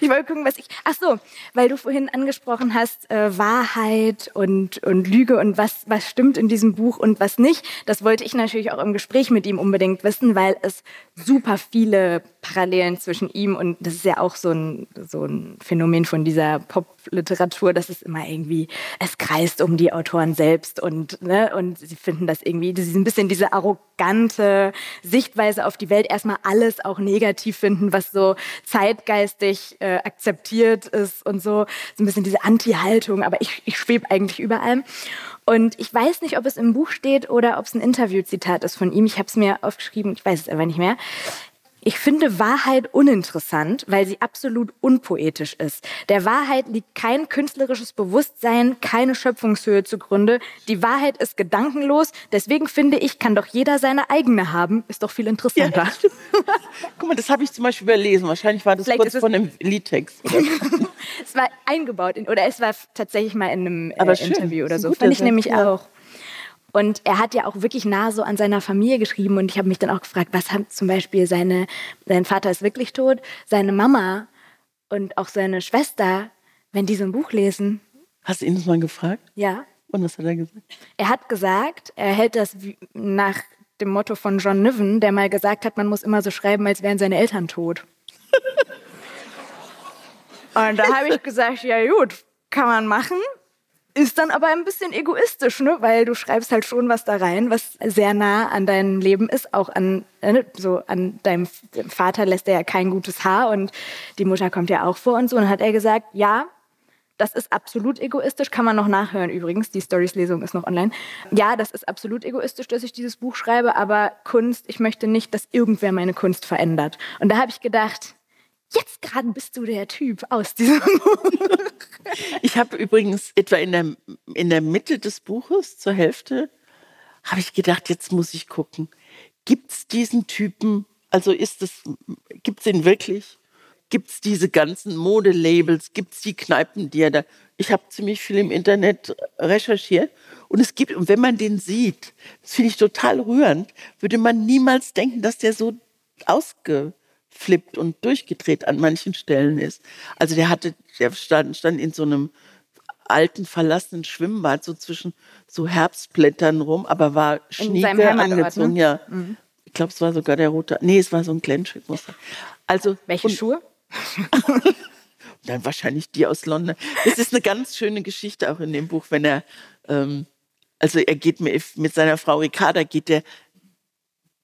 Ich wollte gucken, was ich. Ach so, weil du vorhin angesprochen hast, äh, Wahrheit und, und Lüge und was, was stimmt in diesem Buch und was nicht. Das wollte ich natürlich auch im Gespräch mit ihm unbedingt wissen, weil es super viele Parallelen zwischen ihm und das ist ja auch so ein, so ein Phänomen von dieser Popliteratur, dass es immer irgendwie, es kreist um die Autoren selbst und, ne, und sie finden das irgendwie, ist ein bisschen diese arrogante Sichtweise auf die Welt, erstmal alles auch negativ finden, was so zeitgeistig äh, akzeptiert ist und so. So ein bisschen diese Anti-Haltung, aber ich, ich schwebe eigentlich über allem. Und ich weiß nicht, ob es im Buch steht oder ob es ein Interviewzitat ist von ihm. Ich habe es mir aufgeschrieben, ich weiß es aber nicht mehr. Ich finde Wahrheit uninteressant, weil sie absolut unpoetisch ist. Der Wahrheit liegt kein künstlerisches Bewusstsein, keine Schöpfungshöhe zugrunde. Die Wahrheit ist gedankenlos. Deswegen finde ich, kann doch jeder seine eigene haben. Ist doch viel interessanter. Ja, <laughs> Guck mal, das habe ich zum Beispiel überlesen. Wahrscheinlich war das Vielleicht kurz von einem Liedtext. <laughs> Es war eingebaut in, oder es war tatsächlich mal in einem äh. Interview oder so. Fand ich nämlich ja. auch. Und er hat ja auch wirklich nah so an seiner Familie geschrieben und ich habe mich dann auch gefragt, was haben zum Beispiel seine, sein Vater ist wirklich tot, seine Mama und auch seine Schwester, wenn die so ein Buch lesen. Hast du ihn das mal gefragt? Ja. Und was hat er gesagt? Er hat gesagt, er hält das wie, nach dem Motto von John Niven, der mal gesagt hat, man muss immer so schreiben, als wären seine Eltern tot. Und da habe ich gesagt, ja gut, kann man machen. Ist dann aber ein bisschen egoistisch, ne? weil du schreibst halt schon was da rein, was sehr nah an deinem Leben ist. Auch an, äh, so an deinem Vater lässt er ja kein gutes Haar und die Mutter kommt ja auch vor und so. Und hat er gesagt, ja, das ist absolut egoistisch, kann man noch nachhören übrigens. Die Stories-Lesung ist noch online. Ja, das ist absolut egoistisch, dass ich dieses Buch schreibe, aber Kunst, ich möchte nicht, dass irgendwer meine Kunst verändert. Und da habe ich gedacht, jetzt gerade bist du der Typ aus diesem <laughs> Buch. Ich habe übrigens etwa in der, in der Mitte des Buches, zur Hälfte, habe ich gedacht, jetzt muss ich gucken. Gibt es diesen Typen, also ist es, gibt es ihn wirklich? Gibt es diese ganzen Modelabels? Gibt es die Kneipen, die er da. Ich habe ziemlich viel im Internet recherchiert und es gibt, und wenn man den sieht, das finde ich total rührend, würde man niemals denken, dass der so ausgeflippt und durchgedreht an manchen Stellen ist. Also der hatte, der stand, stand in so einem alten, verlassenen Schwimmbad, so zwischen so Herbstblättern rum, aber war Heimatort, angezogen, ne? ja. Ich glaube, es war sogar der rote. Nee, es war so ein Glänzstück-Muster. Also, Welche und Schuhe? <laughs> dann wahrscheinlich die aus London. Es ist eine ganz schöne Geschichte auch in dem Buch, wenn er, ähm, also er geht mit, mit seiner Frau Ricarda, geht der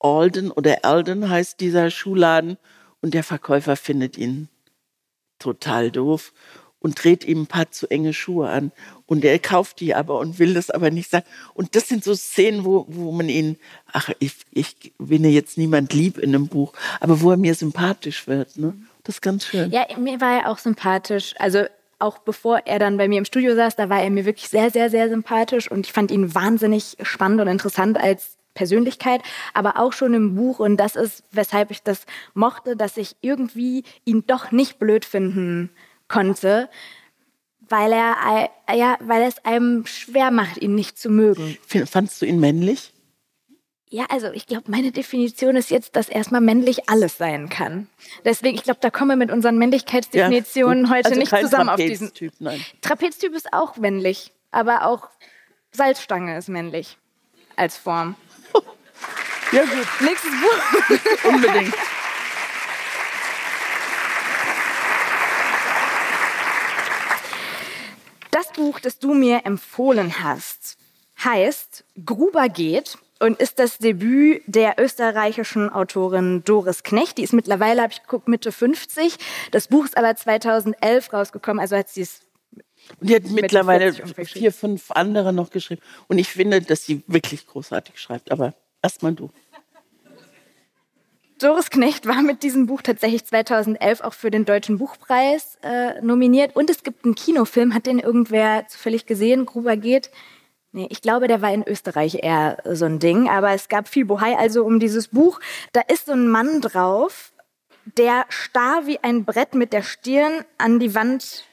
Alden oder Alden heißt dieser Schuhladen und der Verkäufer findet ihn total doof und dreht ihm ein paar zu enge Schuhe an. Und er kauft die aber und will das aber nicht sagen. Und das sind so Szenen, wo, wo man ihn, ach, ich, ich bin ja jetzt niemand lieb in einem Buch, aber wo er mir sympathisch wird. Ne? Das ist ganz schön. Ja, mir war er auch sympathisch. Also auch bevor er dann bei mir im Studio saß, da war er mir wirklich sehr, sehr, sehr sympathisch und ich fand ihn wahnsinnig spannend und interessant als Persönlichkeit, aber auch schon im Buch und das ist, weshalb ich das mochte, dass ich irgendwie ihn doch nicht blöd finden konnte, weil er, ja, weil es einem schwer macht, ihn nicht zu mögen. Fandst du ihn männlich? Ja, also ich glaube, meine Definition ist jetzt, dass erstmal männlich alles sein kann. Deswegen, ich glaube, da kommen wir mit unseren Männlichkeitsdefinitionen gut. heute also nicht zusammen auf diesen. Trapeztyp, nein. Trapeztyp ist auch männlich, aber auch Salzstange ist männlich als Form. Ja gut, Nächstes Buch. <laughs> unbedingt. Das Buch, das du mir empfohlen hast, heißt Gruber geht und ist das Debüt der österreichischen Autorin Doris Knecht. Die ist mittlerweile, habe ich geguckt, Mitte 50. Das Buch ist aber 2011 rausgekommen, also hat sie es Und die hat mittlerweile 40 ungefähr vier, fünf andere noch geschrieben. Und ich finde, dass sie wirklich großartig schreibt. Aber erstmal du. Doris Knecht war mit diesem Buch tatsächlich 2011 auch für den Deutschen Buchpreis äh, nominiert. Und es gibt einen Kinofilm, hat den irgendwer zufällig gesehen? Gruber geht. Nee, ich glaube, der war in Österreich eher so ein Ding. Aber es gab viel Bohai also um dieses Buch. Da ist so ein Mann drauf, der starr wie ein Brett mit der Stirn an die Wand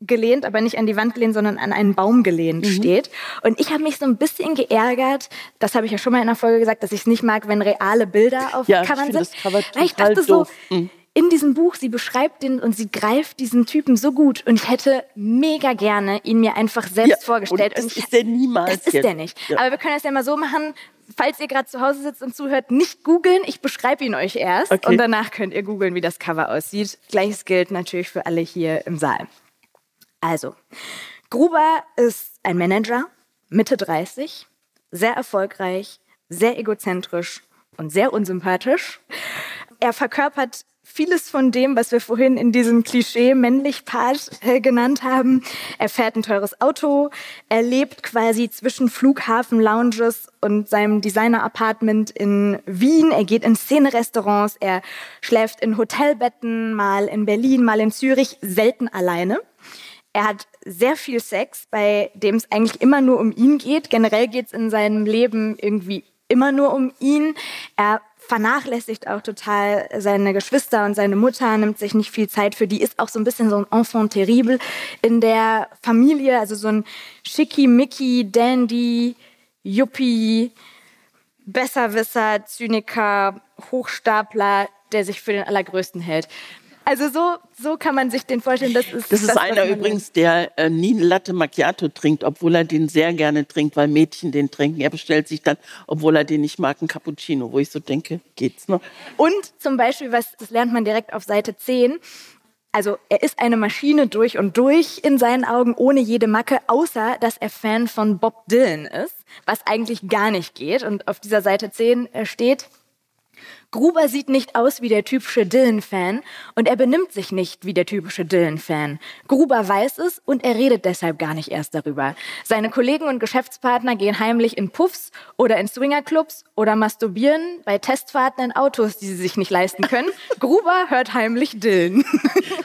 gelehnt, aber nicht an die Wand gelehnt, sondern an einen Baum gelehnt mhm. steht. Und ich habe mich so ein bisschen geärgert, das habe ich ja schon mal in der Folge gesagt, dass ich es nicht mag, wenn reale Bilder auf ja, Covern sind. Cover ich dachte so, mhm. in diesem Buch, sie beschreibt den und sie greift diesen Typen so gut und ich hätte mega gerne ihn mir einfach selbst ja, vorgestellt. Und das und ist der niemals. Das ist jetzt. der nicht. Ja. Aber wir können das ja mal so machen, falls ihr gerade zu Hause sitzt und zuhört, nicht googeln. Ich beschreibe ihn euch erst okay. und danach könnt ihr googeln, wie das Cover aussieht. Gleiches gilt natürlich für alle hier im Saal. Also, Gruber ist ein Manager, Mitte 30, sehr erfolgreich, sehr egozentrisch und sehr unsympathisch. Er verkörpert vieles von dem, was wir vorhin in diesem Klischee männlich Part äh, genannt haben. Er fährt ein teures Auto, er lebt quasi zwischen Flughafen-Lounges und seinem Designer-Apartment in Wien. Er geht in Szene-Restaurants, er schläft in Hotelbetten, mal in Berlin, mal in Zürich, selten alleine. Er hat sehr viel Sex, bei dem es eigentlich immer nur um ihn geht. Generell geht es in seinem Leben irgendwie immer nur um ihn. Er vernachlässigt auch total seine Geschwister und seine Mutter, nimmt sich nicht viel Zeit für die, ist auch so ein bisschen so ein Enfant terrible in der Familie, also so ein schickimicki, dandy, Yuppie, Besserwisser, Zyniker, Hochstapler, der sich für den Allergrößten hält. Also so, so kann man sich den vorstellen. Das ist, das ist das, einer übrigens, der äh, nie eine Latte Macchiato trinkt, obwohl er den sehr gerne trinkt, weil Mädchen den trinken. Er bestellt sich dann, obwohl er den nicht mag, einen Cappuccino, wo ich so denke, geht's noch? Und zum Beispiel, was, das lernt man direkt auf Seite 10, also er ist eine Maschine durch und durch in seinen Augen, ohne jede Macke, außer dass er Fan von Bob Dylan ist, was eigentlich gar nicht geht. Und auf dieser Seite 10 äh, steht, Gruber sieht nicht aus wie der typische Dylan-Fan und er benimmt sich nicht wie der typische Dylan-Fan. Gruber weiß es und er redet deshalb gar nicht erst darüber. Seine Kollegen und Geschäftspartner gehen heimlich in Puffs oder in Swingerclubs oder masturbieren bei Testfahrten in Autos, die sie sich nicht leisten können. <laughs> Gruber hört heimlich Dylan.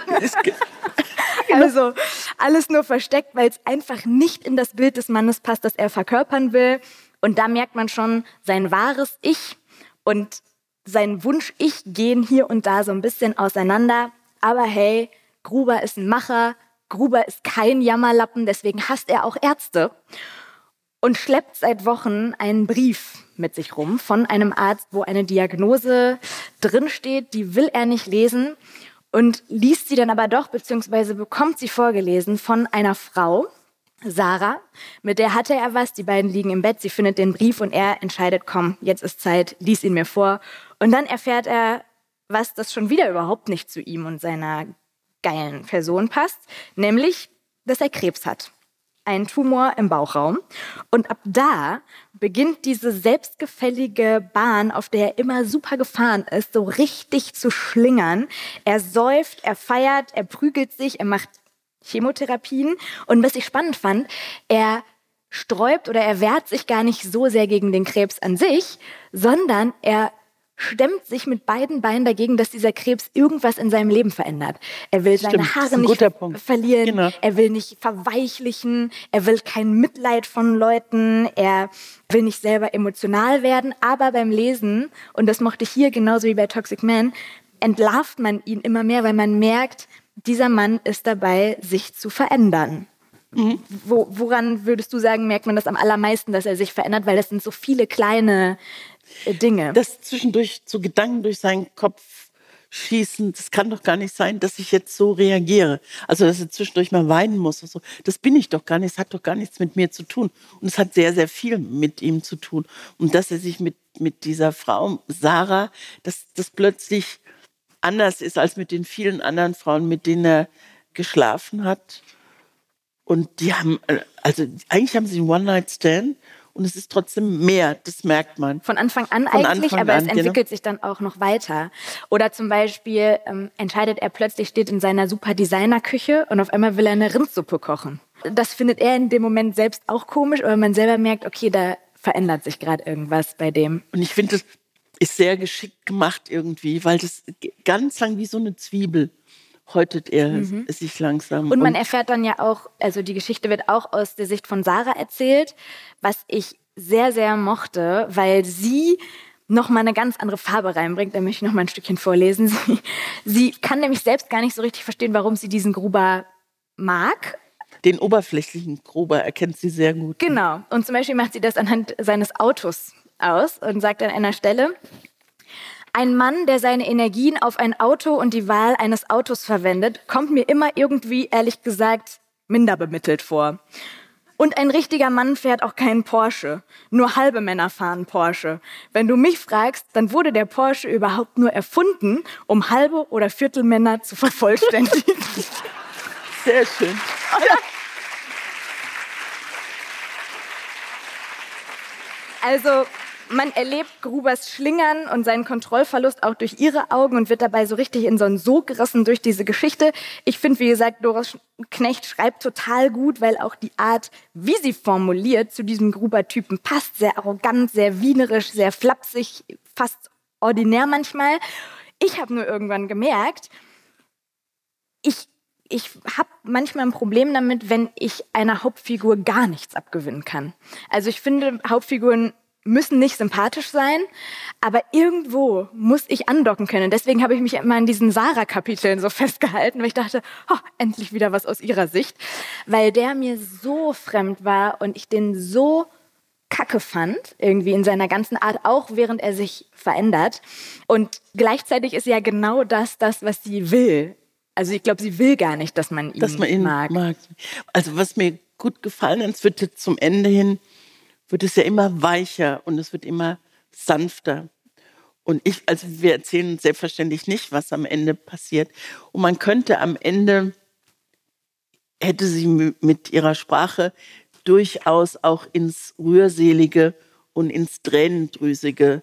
<laughs> also alles nur versteckt, weil es einfach nicht in das Bild des Mannes passt, das er verkörpern will. Und da merkt man schon sein wahres Ich und sein Wunsch Ich gehen hier und da so ein bisschen auseinander. Aber hey, Gruber ist ein Macher, Gruber ist kein Jammerlappen, deswegen hasst er auch Ärzte und schleppt seit Wochen einen Brief mit sich rum von einem Arzt, wo eine Diagnose drinsteht, die will er nicht lesen und liest sie dann aber doch, beziehungsweise bekommt sie vorgelesen von einer Frau, Sarah, mit der hatte er was, die beiden liegen im Bett, sie findet den Brief und er entscheidet, komm, jetzt ist Zeit, lies ihn mir vor. Und dann erfährt er, was das schon wieder überhaupt nicht zu ihm und seiner geilen Person passt, nämlich, dass er Krebs hat. Ein Tumor im Bauchraum. Und ab da beginnt diese selbstgefällige Bahn, auf der er immer super gefahren ist, so richtig zu schlingern. Er säuft, er feiert, er prügelt sich, er macht Chemotherapien. Und was ich spannend fand, er sträubt oder er wehrt sich gar nicht so sehr gegen den Krebs an sich, sondern er stemmt sich mit beiden Beinen dagegen, dass dieser Krebs irgendwas in seinem Leben verändert. Er will seine Stimmt, Haare nicht verlieren, genau. er will nicht verweichlichen, er will kein Mitleid von Leuten, er will nicht selber emotional werden, aber beim Lesen, und das mochte ich hier genauso wie bei Toxic Man, entlarvt man ihn immer mehr, weil man merkt, dieser Mann ist dabei, sich zu verändern. Mhm. Wo, woran würdest du sagen, merkt man das am allermeisten, dass er sich verändert? Weil das sind so viele kleine Dinge. Das zwischendurch so Gedanken durch seinen Kopf schießen, das kann doch gar nicht sein, dass ich jetzt so reagiere. Also, dass er zwischendurch mal weinen muss. So. Das bin ich doch gar nicht, es hat doch gar nichts mit mir zu tun. Und es hat sehr, sehr viel mit ihm zu tun. Und dass er sich mit, mit dieser Frau, Sarah, dass das plötzlich anders ist als mit den vielen anderen Frauen, mit denen er geschlafen hat. Und die haben, äh, also eigentlich haben sie einen One-Night-Stand und es ist trotzdem mehr, das merkt man. Von Anfang an Von eigentlich, Anfang aber an, es entwickelt genau. sich dann auch noch weiter. Oder zum Beispiel ähm, entscheidet er plötzlich, steht in seiner super Designer-Küche und auf einmal will er eine Rindsuppe kochen. Das findet er in dem Moment selbst auch komisch, aber man selber merkt, okay, da verändert sich gerade irgendwas bei dem. Und ich finde, das ist sehr geschickt gemacht irgendwie, weil das ganz lang wie so eine Zwiebel häutet er mhm. sich langsam. Und man und erfährt dann ja auch, also die Geschichte wird auch aus der Sicht von Sarah erzählt, was ich sehr, sehr mochte, weil sie noch mal eine ganz andere Farbe reinbringt. Da möchte ich noch mal ein Stückchen vorlesen. <laughs> Sie, sie kann nämlich selbst gar nicht so richtig verstehen, warum sie diesen Gruber mag. Den oberflächlichen Gruber erkennt sie sehr gut. Genau. Und zum Beispiel macht sie das anhand seines Autos aus und sagt an einer Stelle, ein Mann, der seine Energien auf ein Auto und die Wahl eines Autos verwendet, kommt mir immer irgendwie, ehrlich gesagt, minder bemittelt vor. Und ein richtiger Mann fährt auch keinen Porsche. Nur halbe Männer fahren Porsche. Wenn du mich fragst, dann wurde der Porsche überhaupt nur erfunden, um halbe oder Viertelmänner zu <laughs> vervollständigen. Sehr schön. Also man erlebt Grubers Schlingern und seinen Kontrollverlust auch durch ihre Augen und wird dabei so richtig in so einen Sog gerissen durch diese Geschichte. Ich finde, wie gesagt, Doris Knecht schreibt total gut, weil auch die Art, wie sie formuliert, zu diesem Gruber-Typen passt. Sehr arrogant, sehr wienerisch, sehr flapsig, fast ordinär manchmal. Ich habe nur irgendwann gemerkt, ich ich habe manchmal ein Problem damit, wenn ich einer Hauptfigur gar nichts abgewinnen kann. Also ich finde, Hauptfiguren müssen nicht sympathisch sein, aber irgendwo muss ich andocken können. Deswegen habe ich mich immer in diesen Sarah-Kapiteln so festgehalten, weil ich dachte, oh, endlich wieder was aus ihrer Sicht, weil der mir so fremd war und ich den so kacke fand, irgendwie in seiner ganzen Art, auch während er sich verändert. Und gleichzeitig ist ja genau das, das, was sie will. Also ich glaube, sie will gar nicht, dass man ihn, dass man ihn mag. mag. Also was mir gut gefallen hat, es wird zum Ende hin wird es ja immer weicher und es wird immer sanfter. Und ich, also wir erzählen selbstverständlich nicht, was am Ende passiert. Und man könnte am Ende, hätte sie mit ihrer Sprache durchaus auch ins Rührselige und ins Tränendrüsige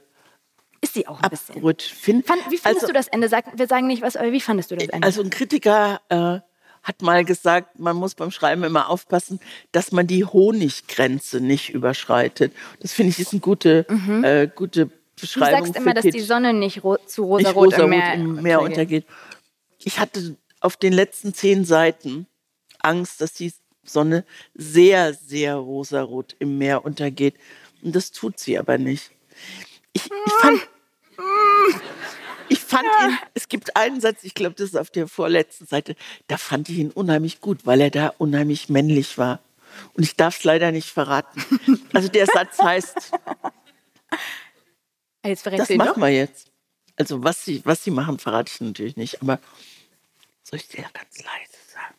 ist sie auch ein bisschen. Find, Fand, wie findest also, du das Ende? Sag, wir sagen nicht was, aber wie fandest du das Ende? Also ein Kritiker äh, hat mal gesagt, man muss beim Schreiben immer aufpassen, dass man die Honiggrenze nicht überschreitet. Das finde ich ist eine gute, mhm. äh, gute Beschreibung. Du sagst immer, dass die Sonne nicht ro zu rosarot rosa im Meer, im Meer untergeht. Ich hatte auf den letzten zehn Seiten Angst, dass die Sonne sehr, sehr rosarot im Meer untergeht. Und das tut sie aber nicht. Ich, ich fand. <laughs> Ich fand ihn, es gibt einen Satz, ich glaube, das ist auf der vorletzten Seite, da fand ich ihn unheimlich gut, weil er da unheimlich männlich war. Und ich darf es leider nicht verraten. Also der Satz heißt, jetzt das machen wir jetzt. Also was sie, was sie machen, verrate ich natürlich nicht. Aber soll ich dir ganz leise sagen?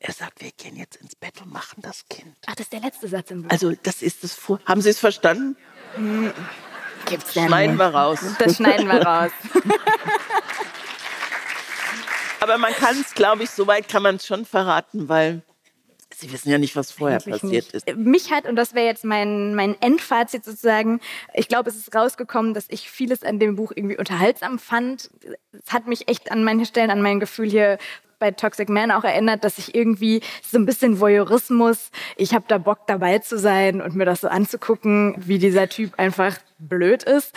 Er sagt, wir gehen jetzt ins Bett und machen das Kind. Ach, das ist der letzte Satz im Buch. Also das ist das. Haben Sie es verstanden? Hm. Gibt's schneiden wir raus. Das schneiden wir raus. <laughs> Aber man kann es, glaube ich, soweit kann man es schon verraten, weil Sie wissen ja nicht, was vorher Eigentlich passiert nicht. ist. Mich hat, und das wäre jetzt mein, mein Endfazit sozusagen, ich glaube, es ist rausgekommen, dass ich vieles an dem Buch irgendwie unterhaltsam fand. Es hat mich echt an manchen Stellen an mein Gefühl hier bei Toxic Man auch erinnert, dass ich irgendwie so ein bisschen Voyeurismus, ich habe da Bock dabei zu sein und mir das so anzugucken, wie dieser Typ einfach blöd ist.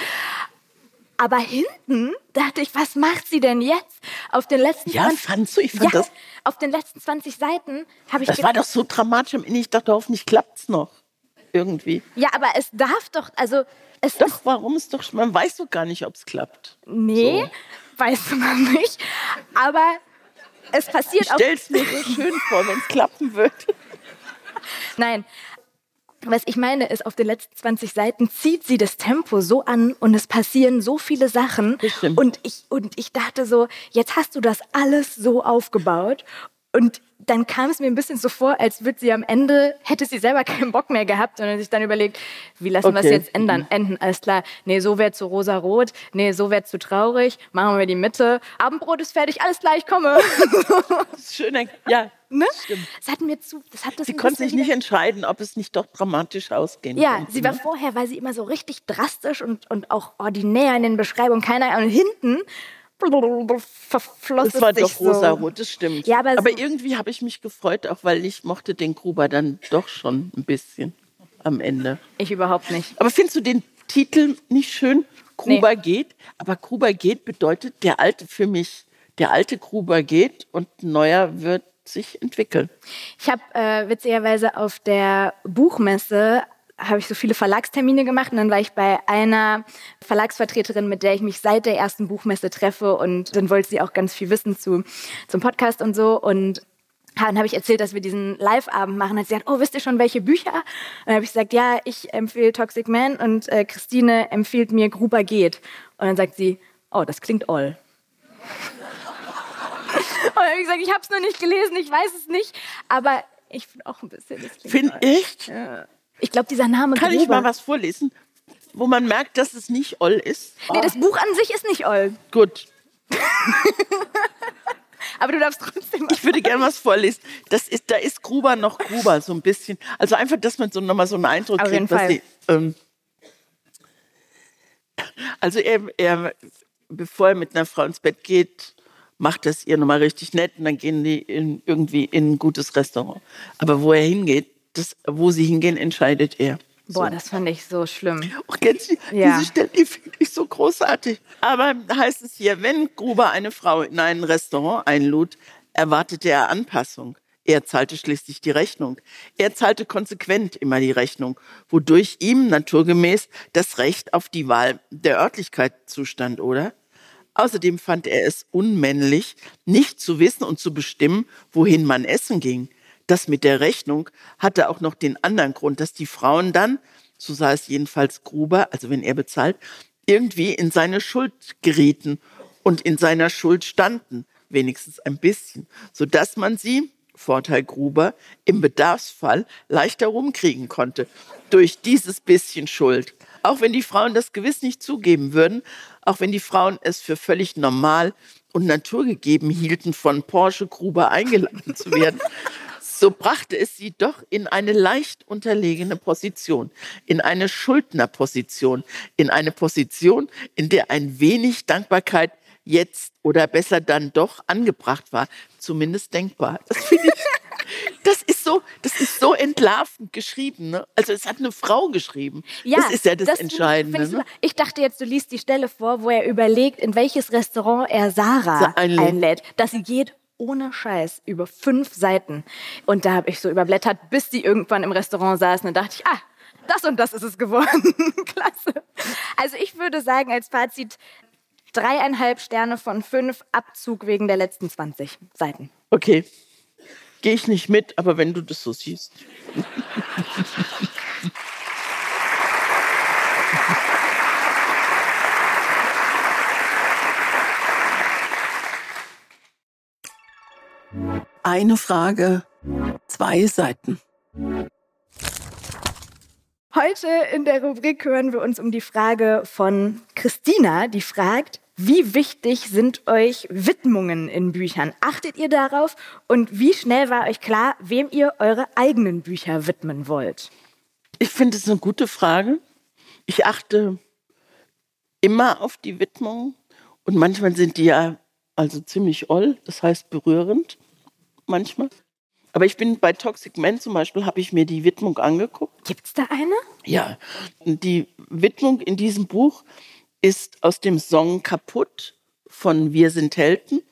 Aber hinten dachte ich, was macht sie denn jetzt? Auf den letzten ja, 20, fandst du? Ich fand ja, das. Auf den letzten 20 Seiten habe ich. Das war doch so dramatisch am Ende. Ich dachte, hoffentlich klappt's noch irgendwie. Ja, aber es darf doch, also es doch. Ist, warum ist doch? Man weiß doch gar nicht, ob es klappt. Nee, so. weiß man nicht. Aber es passiert ich stell's mir <laughs> so schön vor, wenn es klappen wird. Nein. Was ich meine ist, auf den letzten 20 Seiten zieht sie das Tempo so an und es passieren so viele Sachen. Und ich, und ich dachte so, jetzt hast du das alles so aufgebaut und dann kam es mir ein bisschen so vor, als würde sie am Ende, hätte sie selber keinen Bock mehr gehabt, sondern sich dann überlegt, wie lassen okay. wir es jetzt ändern, mhm. enden? Alles klar, nee, so wäre zu rosa-rot, nee, so wäre zu traurig, machen wir die Mitte, Abendbrot ist fertig, alles klar, ich komme. <laughs> Schön, ja, Ne? Das hat mir zu, das hat das sie konnte sich nicht entscheiden, ob es nicht doch dramatisch ausgehen Ja, sie war ne? vorher, weil sie immer so richtig drastisch und, und auch ordinär in den Beschreibungen, keiner, und hinten verflossen. Das war doch rosarot, so. das stimmt. Ja, aber, aber so irgendwie habe ich mich gefreut, auch weil ich mochte den Gruber dann doch schon ein bisschen am Ende. Ich überhaupt nicht. Aber findest du den Titel nicht schön. Gruber nee. geht, aber Gruber geht bedeutet, der alte für mich, der alte Gruber geht und neuer wird sich entwickeln. Ich habe äh, witzigerweise auf der Buchmesse habe ich so viele Verlagstermine gemacht und dann war ich bei einer Verlagsvertreterin, mit der ich mich seit der ersten Buchmesse treffe und dann wollte sie auch ganz viel wissen zu, zum Podcast und so und dann habe ich erzählt, dass wir diesen Live-Abend machen. Hat sie gesagt, oh, wisst ihr schon, welche Bücher? Und dann habe ich gesagt, ja, ich empfehle Toxic Man und äh, Christine empfiehlt mir Gruber geht. Und dann sagt sie, oh, das klingt all. <laughs> und dann habe ich gesagt, ich habe es noch nicht gelesen, ich weiß es nicht, aber ich finde auch ein bisschen. Finde ich? Ja. Ich glaube, dieser Name Kann Gruber. ich mal was vorlesen, wo man merkt, dass es nicht Oll ist? Nee, das Buch an sich ist nicht Oll. Gut. <laughs> Aber du darfst trotzdem. Ich würde gerne was vorlesen. Das ist, da ist Gruber noch Gruber, so ein bisschen. Also einfach, dass man so nochmal so einen Eindruck Auf kriegt, was die. Ähm, also er, er, bevor er mit einer Frau ins Bett geht, macht das ihr nochmal richtig nett und dann gehen die in, irgendwie in ein gutes Restaurant. Aber wo er hingeht, das, wo sie hingehen, entscheidet er. Boah, so. das fand ich so schlimm. Oh, kennst du, ja. Diese Stelle, die finde ich so großartig. Aber heißt es hier, wenn Gruber eine Frau in ein Restaurant einlud, erwartete er Anpassung. Er zahlte schließlich die Rechnung. Er zahlte konsequent immer die Rechnung, wodurch ihm naturgemäß das Recht auf die Wahl der Örtlichkeit zustand, oder? Außerdem fand er es unmännlich, nicht zu wissen und zu bestimmen, wohin man essen ging. Das mit der Rechnung hatte auch noch den anderen Grund, dass die Frauen dann, so sah es jedenfalls Gruber, also wenn er bezahlt, irgendwie in seine Schuld gerieten und in seiner Schuld standen, wenigstens ein bisschen, so dass man sie, Vorteil Gruber, im Bedarfsfall leichter rumkriegen konnte durch dieses bisschen Schuld. Auch wenn die Frauen das gewiss nicht zugeben würden, auch wenn die Frauen es für völlig normal und naturgegeben hielten, von Porsche Gruber eingeladen zu werden, <laughs> so brachte es sie doch in eine leicht unterlegene Position, in eine Schuldnerposition, in eine Position, in der ein wenig Dankbarkeit jetzt oder besser dann doch angebracht war, zumindest denkbar. Das finde ich <laughs> das ist so, das ist so entlarvend geschrieben. Ne? Also es hat eine Frau geschrieben. Ja, das ist ja das, das Entscheidende. Ich, ne? ich dachte jetzt, du liest die Stelle vor, wo er überlegt, in welches Restaurant er Sarah einlädt. Das geht ohne Scheiß über fünf Seiten. Und da habe ich so überblättert, bis die irgendwann im Restaurant saßen. Und dachte ich, ah, das und das ist es geworden. <laughs> Klasse. Also ich würde sagen, als Fazit, dreieinhalb Sterne von fünf, Abzug wegen der letzten 20 Seiten. Okay. Gehe ich nicht mit, aber wenn du das so siehst. <laughs> Eine Frage, zwei Seiten. Heute in der Rubrik hören wir uns um die Frage von Christina, die fragt, wie wichtig sind euch Widmungen in Büchern? Achtet ihr darauf? Und wie schnell war euch klar, wem ihr eure eigenen Bücher widmen wollt? Ich finde es eine gute Frage. Ich achte immer auf die Widmung und manchmal sind die ja also ziemlich oll, das heißt berührend manchmal. Aber ich bin bei Toxic Men zum Beispiel, habe ich mir die Widmung angeguckt. Gibt es da eine? Ja, die Widmung in diesem Buch ist aus dem Song Kaputt von Wir sind Helden.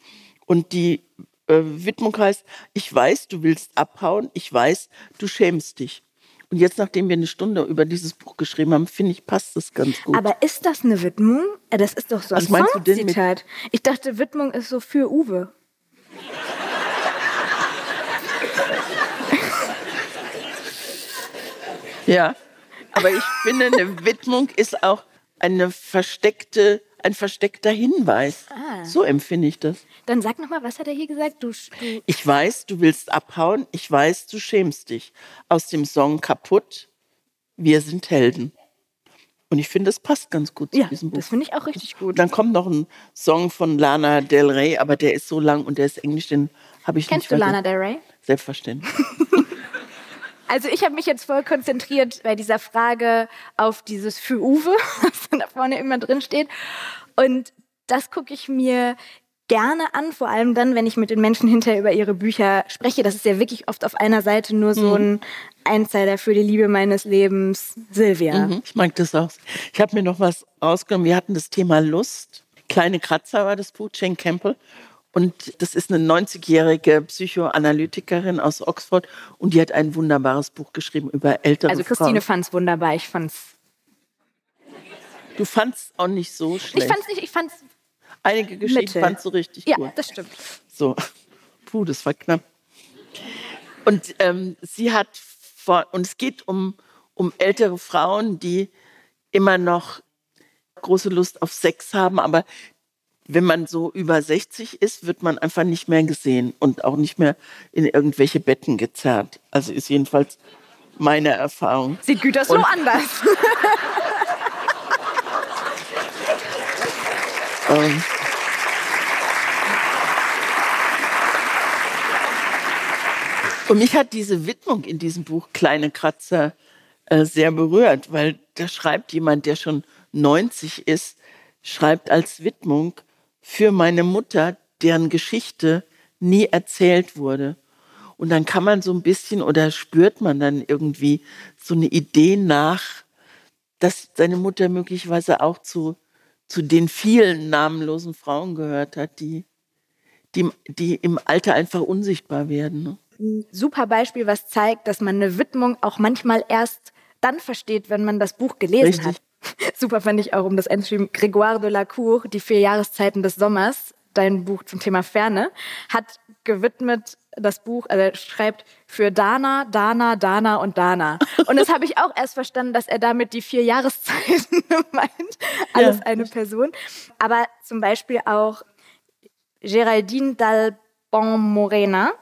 Und die äh, Widmung heißt, ich weiß, du willst abhauen, ich weiß, du schämst dich. Und jetzt, nachdem wir eine Stunde über dieses Buch geschrieben haben, finde ich, passt das ganz gut. Aber ist das eine Widmung? Äh, das ist doch so ein Was Songzitat. Ich dachte, Widmung ist so für Uwe. Ja, aber ich finde, eine Widmung ist auch eine versteckte, ein versteckter Hinweis. Ah. So empfinde ich das. Dann sag noch mal, was hat er hier gesagt? Du, du ich weiß, du willst abhauen. Ich weiß, du schämst dich. Aus dem Song Kaputt. Wir sind Helden. Und ich finde, das passt ganz gut zu ja, diesem Buch. Das finde ich auch richtig gut. Dann kommt noch ein Song von Lana Del Rey, aber der ist so lang und der ist englisch, den habe ich Kennst nicht. Kennst du Lana Del Rey? Selbstverständlich. <laughs> Also ich habe mich jetzt voll konzentriert bei dieser Frage auf dieses für Uwe, <laughs> was da vorne immer drin steht. Und das gucke ich mir gerne an, vor allem dann, wenn ich mit den Menschen hinterher über ihre Bücher spreche. Das ist ja wirklich oft auf einer Seite nur so ein Einzeiler für die Liebe meines Lebens, Silvia. Mhm, ich mag das auch. Ich habe mir noch was rausgenommen. Wir hatten das Thema Lust. Kleine Kratzer war das Buch, Jane Campbell. Und das ist eine 90-jährige Psychoanalytikerin aus Oxford und die hat ein wunderbares Buch geschrieben über ältere Also Christine Frauen. fand's wunderbar. Ich fand's. Du fandst auch nicht so schlecht. Ich fand's nicht, ich fand's. Einige Geschichten fandst du richtig Ja, gut. das stimmt. So, puh, das war knapp. Und ähm, sie hat vor, und es geht um, um ältere Frauen, die immer noch große Lust auf Sex haben, aber wenn man so über 60 ist, wird man einfach nicht mehr gesehen und auch nicht mehr in irgendwelche Betten gezerrt. Also ist jedenfalls meine Erfahrung. Sieht Gütersloh Und- anders. <laughs> Ähm, Und mich hat diese Widmung in diesem Buch Kleine Kratzer äh, sehr berührt, weil da schreibt jemand, der schon 90 ist, schreibt als Widmung für meine Mutter, deren Geschichte nie erzählt wurde. Und dann kann man so ein bisschen oder spürt man dann irgendwie so eine Idee nach, dass seine Mutter möglicherweise auch zu, zu den vielen namenlosen Frauen gehört hat, die, die, die im Alter einfach unsichtbar werden. Ne? Ein super Beispiel, was zeigt, dass man eine Widmung auch manchmal erst dann versteht, wenn man das Buch gelesen Richtig. hat. Super fand ich auch, um das einzuschreiben, Grégoire de la Cour, Die vier Jahreszeiten des Sommers, dein Buch zum Thema Ferne, hat gewidmet das Buch, also er schreibt für Dana, Dana, Dana und Dana. Und das <laughs> habe ich auch erst verstanden, dass er damit die vier Jahreszeiten <laughs> meint. Alles Ja. eine Person. Aber zum Beispiel auch Géraldine d'Albon Morena,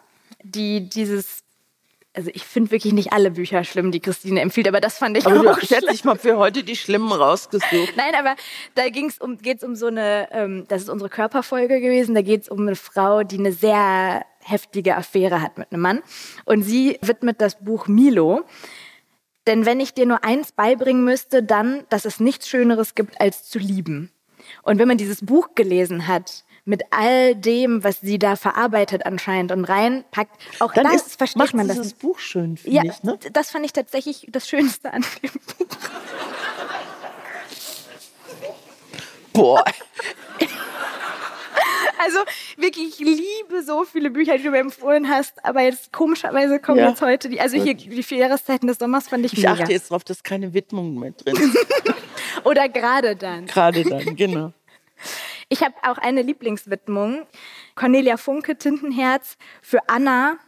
die dieses, also ich finde wirklich nicht alle Bücher schlimm, die Christine empfiehlt, aber das fand ich Aber auch schlimm. letztlich mal für heute die Schlimmen rausgesucht. Nein, aber da ging's um, geht's um so eine, ähm, das ist unsere Körperfolge gewesen, da geht's um eine Frau, die eine sehr heftige Affäre hat mit einem Mann. Und sie widmet das Buch Milo. Denn wenn ich dir nur eins beibringen müsste, dann, dass es nichts Schöneres gibt, als zu lieben. Und wenn man dieses Buch gelesen hat, mit all dem, was sie da verarbeitet anscheinend und reinpackt, auch Dann das ist, versteht macht man das. dieses Buch schön, finde Ja, ich. Ne? das fand ich tatsächlich das Schönste an dem Buch. Boah, <laughs> Also wirklich, ich liebe so viele Bücher, die du mir empfohlen hast, aber jetzt komischerweise kommen Ja. jetzt heute die, also hier die vier Jahreszeiten des Sommers fand ich, ich mega. achte jetzt darauf, dass keine Widmungen mehr drin sind. <laughs> Oder gerade dann. Gerade dann, genau. <laughs> Ich habe auch eine Lieblingswidmung. Cornelia Funke, Tintenherz, für Anna,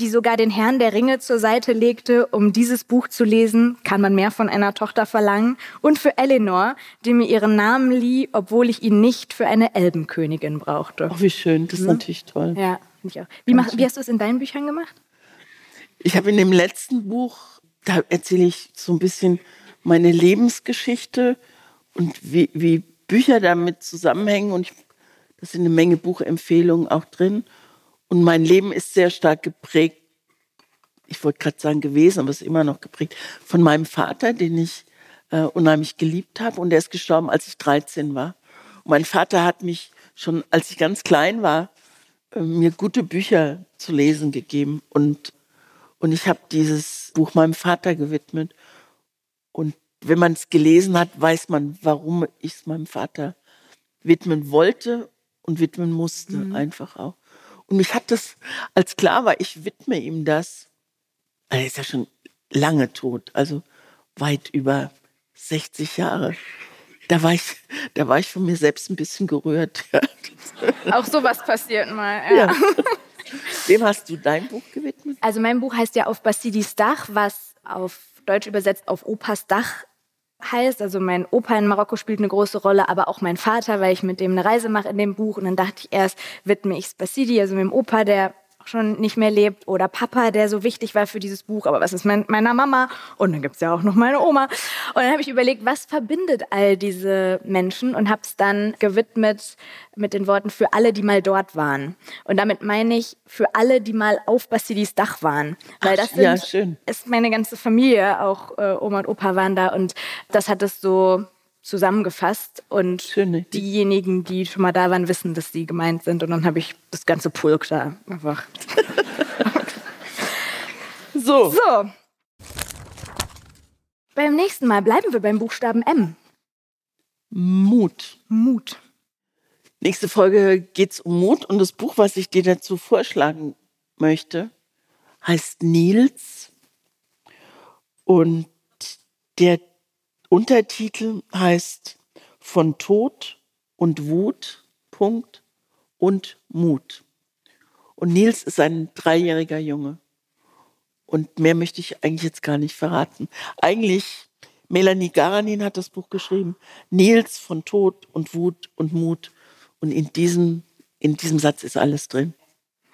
die sogar den Herrn der Ringe zur Seite legte, um dieses Buch zu lesen, kann man mehr von einer Tochter verlangen. Und für Eleanor, die mir ihren Namen lieh, obwohl ich ihn nicht für eine Elbenkönigin brauchte. Ach, wie schön, das ist natürlich toll. Ja, finde ich auch. Wie, mach, wie hast du es in deinen Büchern gemacht? Ich habe in dem letzten Buch, da erzähle ich so ein bisschen meine Lebensgeschichte und wie, wie Bücher damit zusammenhängen. Und ich, da sind eine Menge Buchempfehlungen auch drin. Und mein Leben ist sehr stark geprägt, ich wollte gerade sagen gewesen, aber es ist immer noch geprägt, von meinem Vater, den ich äh, unheimlich geliebt habe. Und der ist gestorben, als ich 13 war. Und mein Vater hat mich schon, als ich ganz klein war, äh, mir gute Bücher zu lesen gegeben. Und und ich habe dieses Buch meinem Vater gewidmet. Und wenn man es gelesen hat, weiß man, warum ich es meinem Vater widmen wollte und widmen musste, einfach auch. Und mich hat das, als klar war, ich widme ihm das, er ist ja schon lange tot, also weit über 60 Jahre. Da war ich, da war ich von mir selbst ein bisschen gerührt. Ja. <laughs> Auch sowas passiert mal. Ja. Wem hast du dein Buch gewidmet? Also mein Buch heißt ja auf Basidis Dach, was auf Deutsch übersetzt auf Opas Dach heißt. Also mein Opa in Marokko spielt eine große Rolle, aber auch mein Vater, weil ich mit dem eine Reise mache in dem Buch. Und dann dachte ich erst, widme ich es Basidi, also meinem Opa, der schon nicht mehr lebt, oder Papa, der so wichtig war für dieses Buch, aber was ist mit meiner Mama? Und dann gibt's ja auch noch meine Oma. Und dann habe ich überlegt, was verbindet all diese Menschen und habe es dann gewidmet mit den Worten für alle, die mal dort waren. Und damit meine ich für alle, die mal auf Basidis Dach waren. Weil Ach, das sind, ja, ist meine ganze Familie, auch äh, Oma und Opa waren da und das hat es so zusammengefasst und Schön. diejenigen, die schon mal da waren, wissen, dass sie gemeint sind. Und dann habe ich das ganze Pulk da einfach. <laughs> So, So. Beim nächsten Mal bleiben wir beim Buchstaben M. Mut. Mut. Nächste Folge geht's um Mut und das Buch, was ich dir dazu vorschlagen möchte, heißt Nils und der Untertitel heißt Von Tod und Wut, Punkt, und Mut. Und Nils ist ein dreijähriger Junge. Und mehr möchte ich eigentlich jetzt gar nicht verraten. Eigentlich, Melanie Garanin hat das Buch geschrieben. Nils von Tod und Wut und Mut. Und in diesem, in diesem Satz ist alles drin.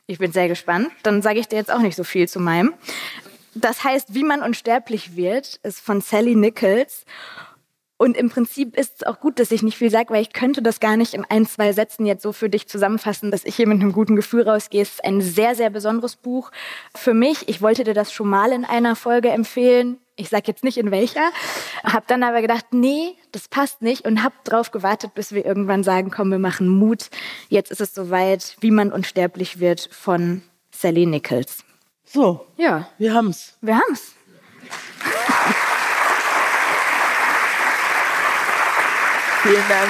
Ich bin sehr gespannt. Dann sage ich dir jetzt auch nicht so viel zu meinem. Das heißt, Wie man unsterblich wird, ist von Sally Nichols. Und im Prinzip ist es auch gut, dass ich nicht viel sage, weil ich könnte das gar nicht in ein, zwei Sätzen jetzt so für dich zusammenfassen, dass ich hier mit einem guten Gefühl rausgehe. Es ist ein sehr, sehr besonderes Buch für mich. Ich wollte dir das schon mal in einer Folge empfehlen. Ich sage jetzt nicht in welcher. Habe dann aber gedacht, nee, das passt nicht und habe drauf gewartet, bis wir irgendwann sagen, komm, wir machen Mut. Jetzt ist es soweit, wie man unsterblich wird von Sally Nichols. So, Ja, wir haben's. wir haben's. <laughs> Vielen Dank.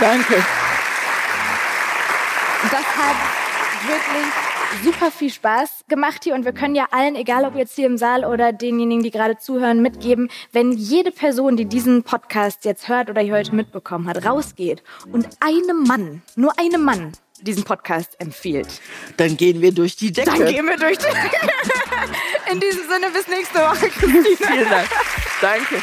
Danke. Das hat wirklich super viel Spaß gemacht hier und wir können ja allen, egal ob jetzt hier im Saal oder denjenigen, die gerade zuhören, mitgeben, wenn jede Person, die diesen Podcast jetzt hört oder hier heute mitbekommen hat, rausgeht und einem Mann, nur einem Mann, diesen Podcast empfiehlt. Dann gehen wir durch die Decke. Dann gehen wir durch die <laughs> In diesem Sinne, bis nächste Woche, Christine. Vielen Dank. Danke.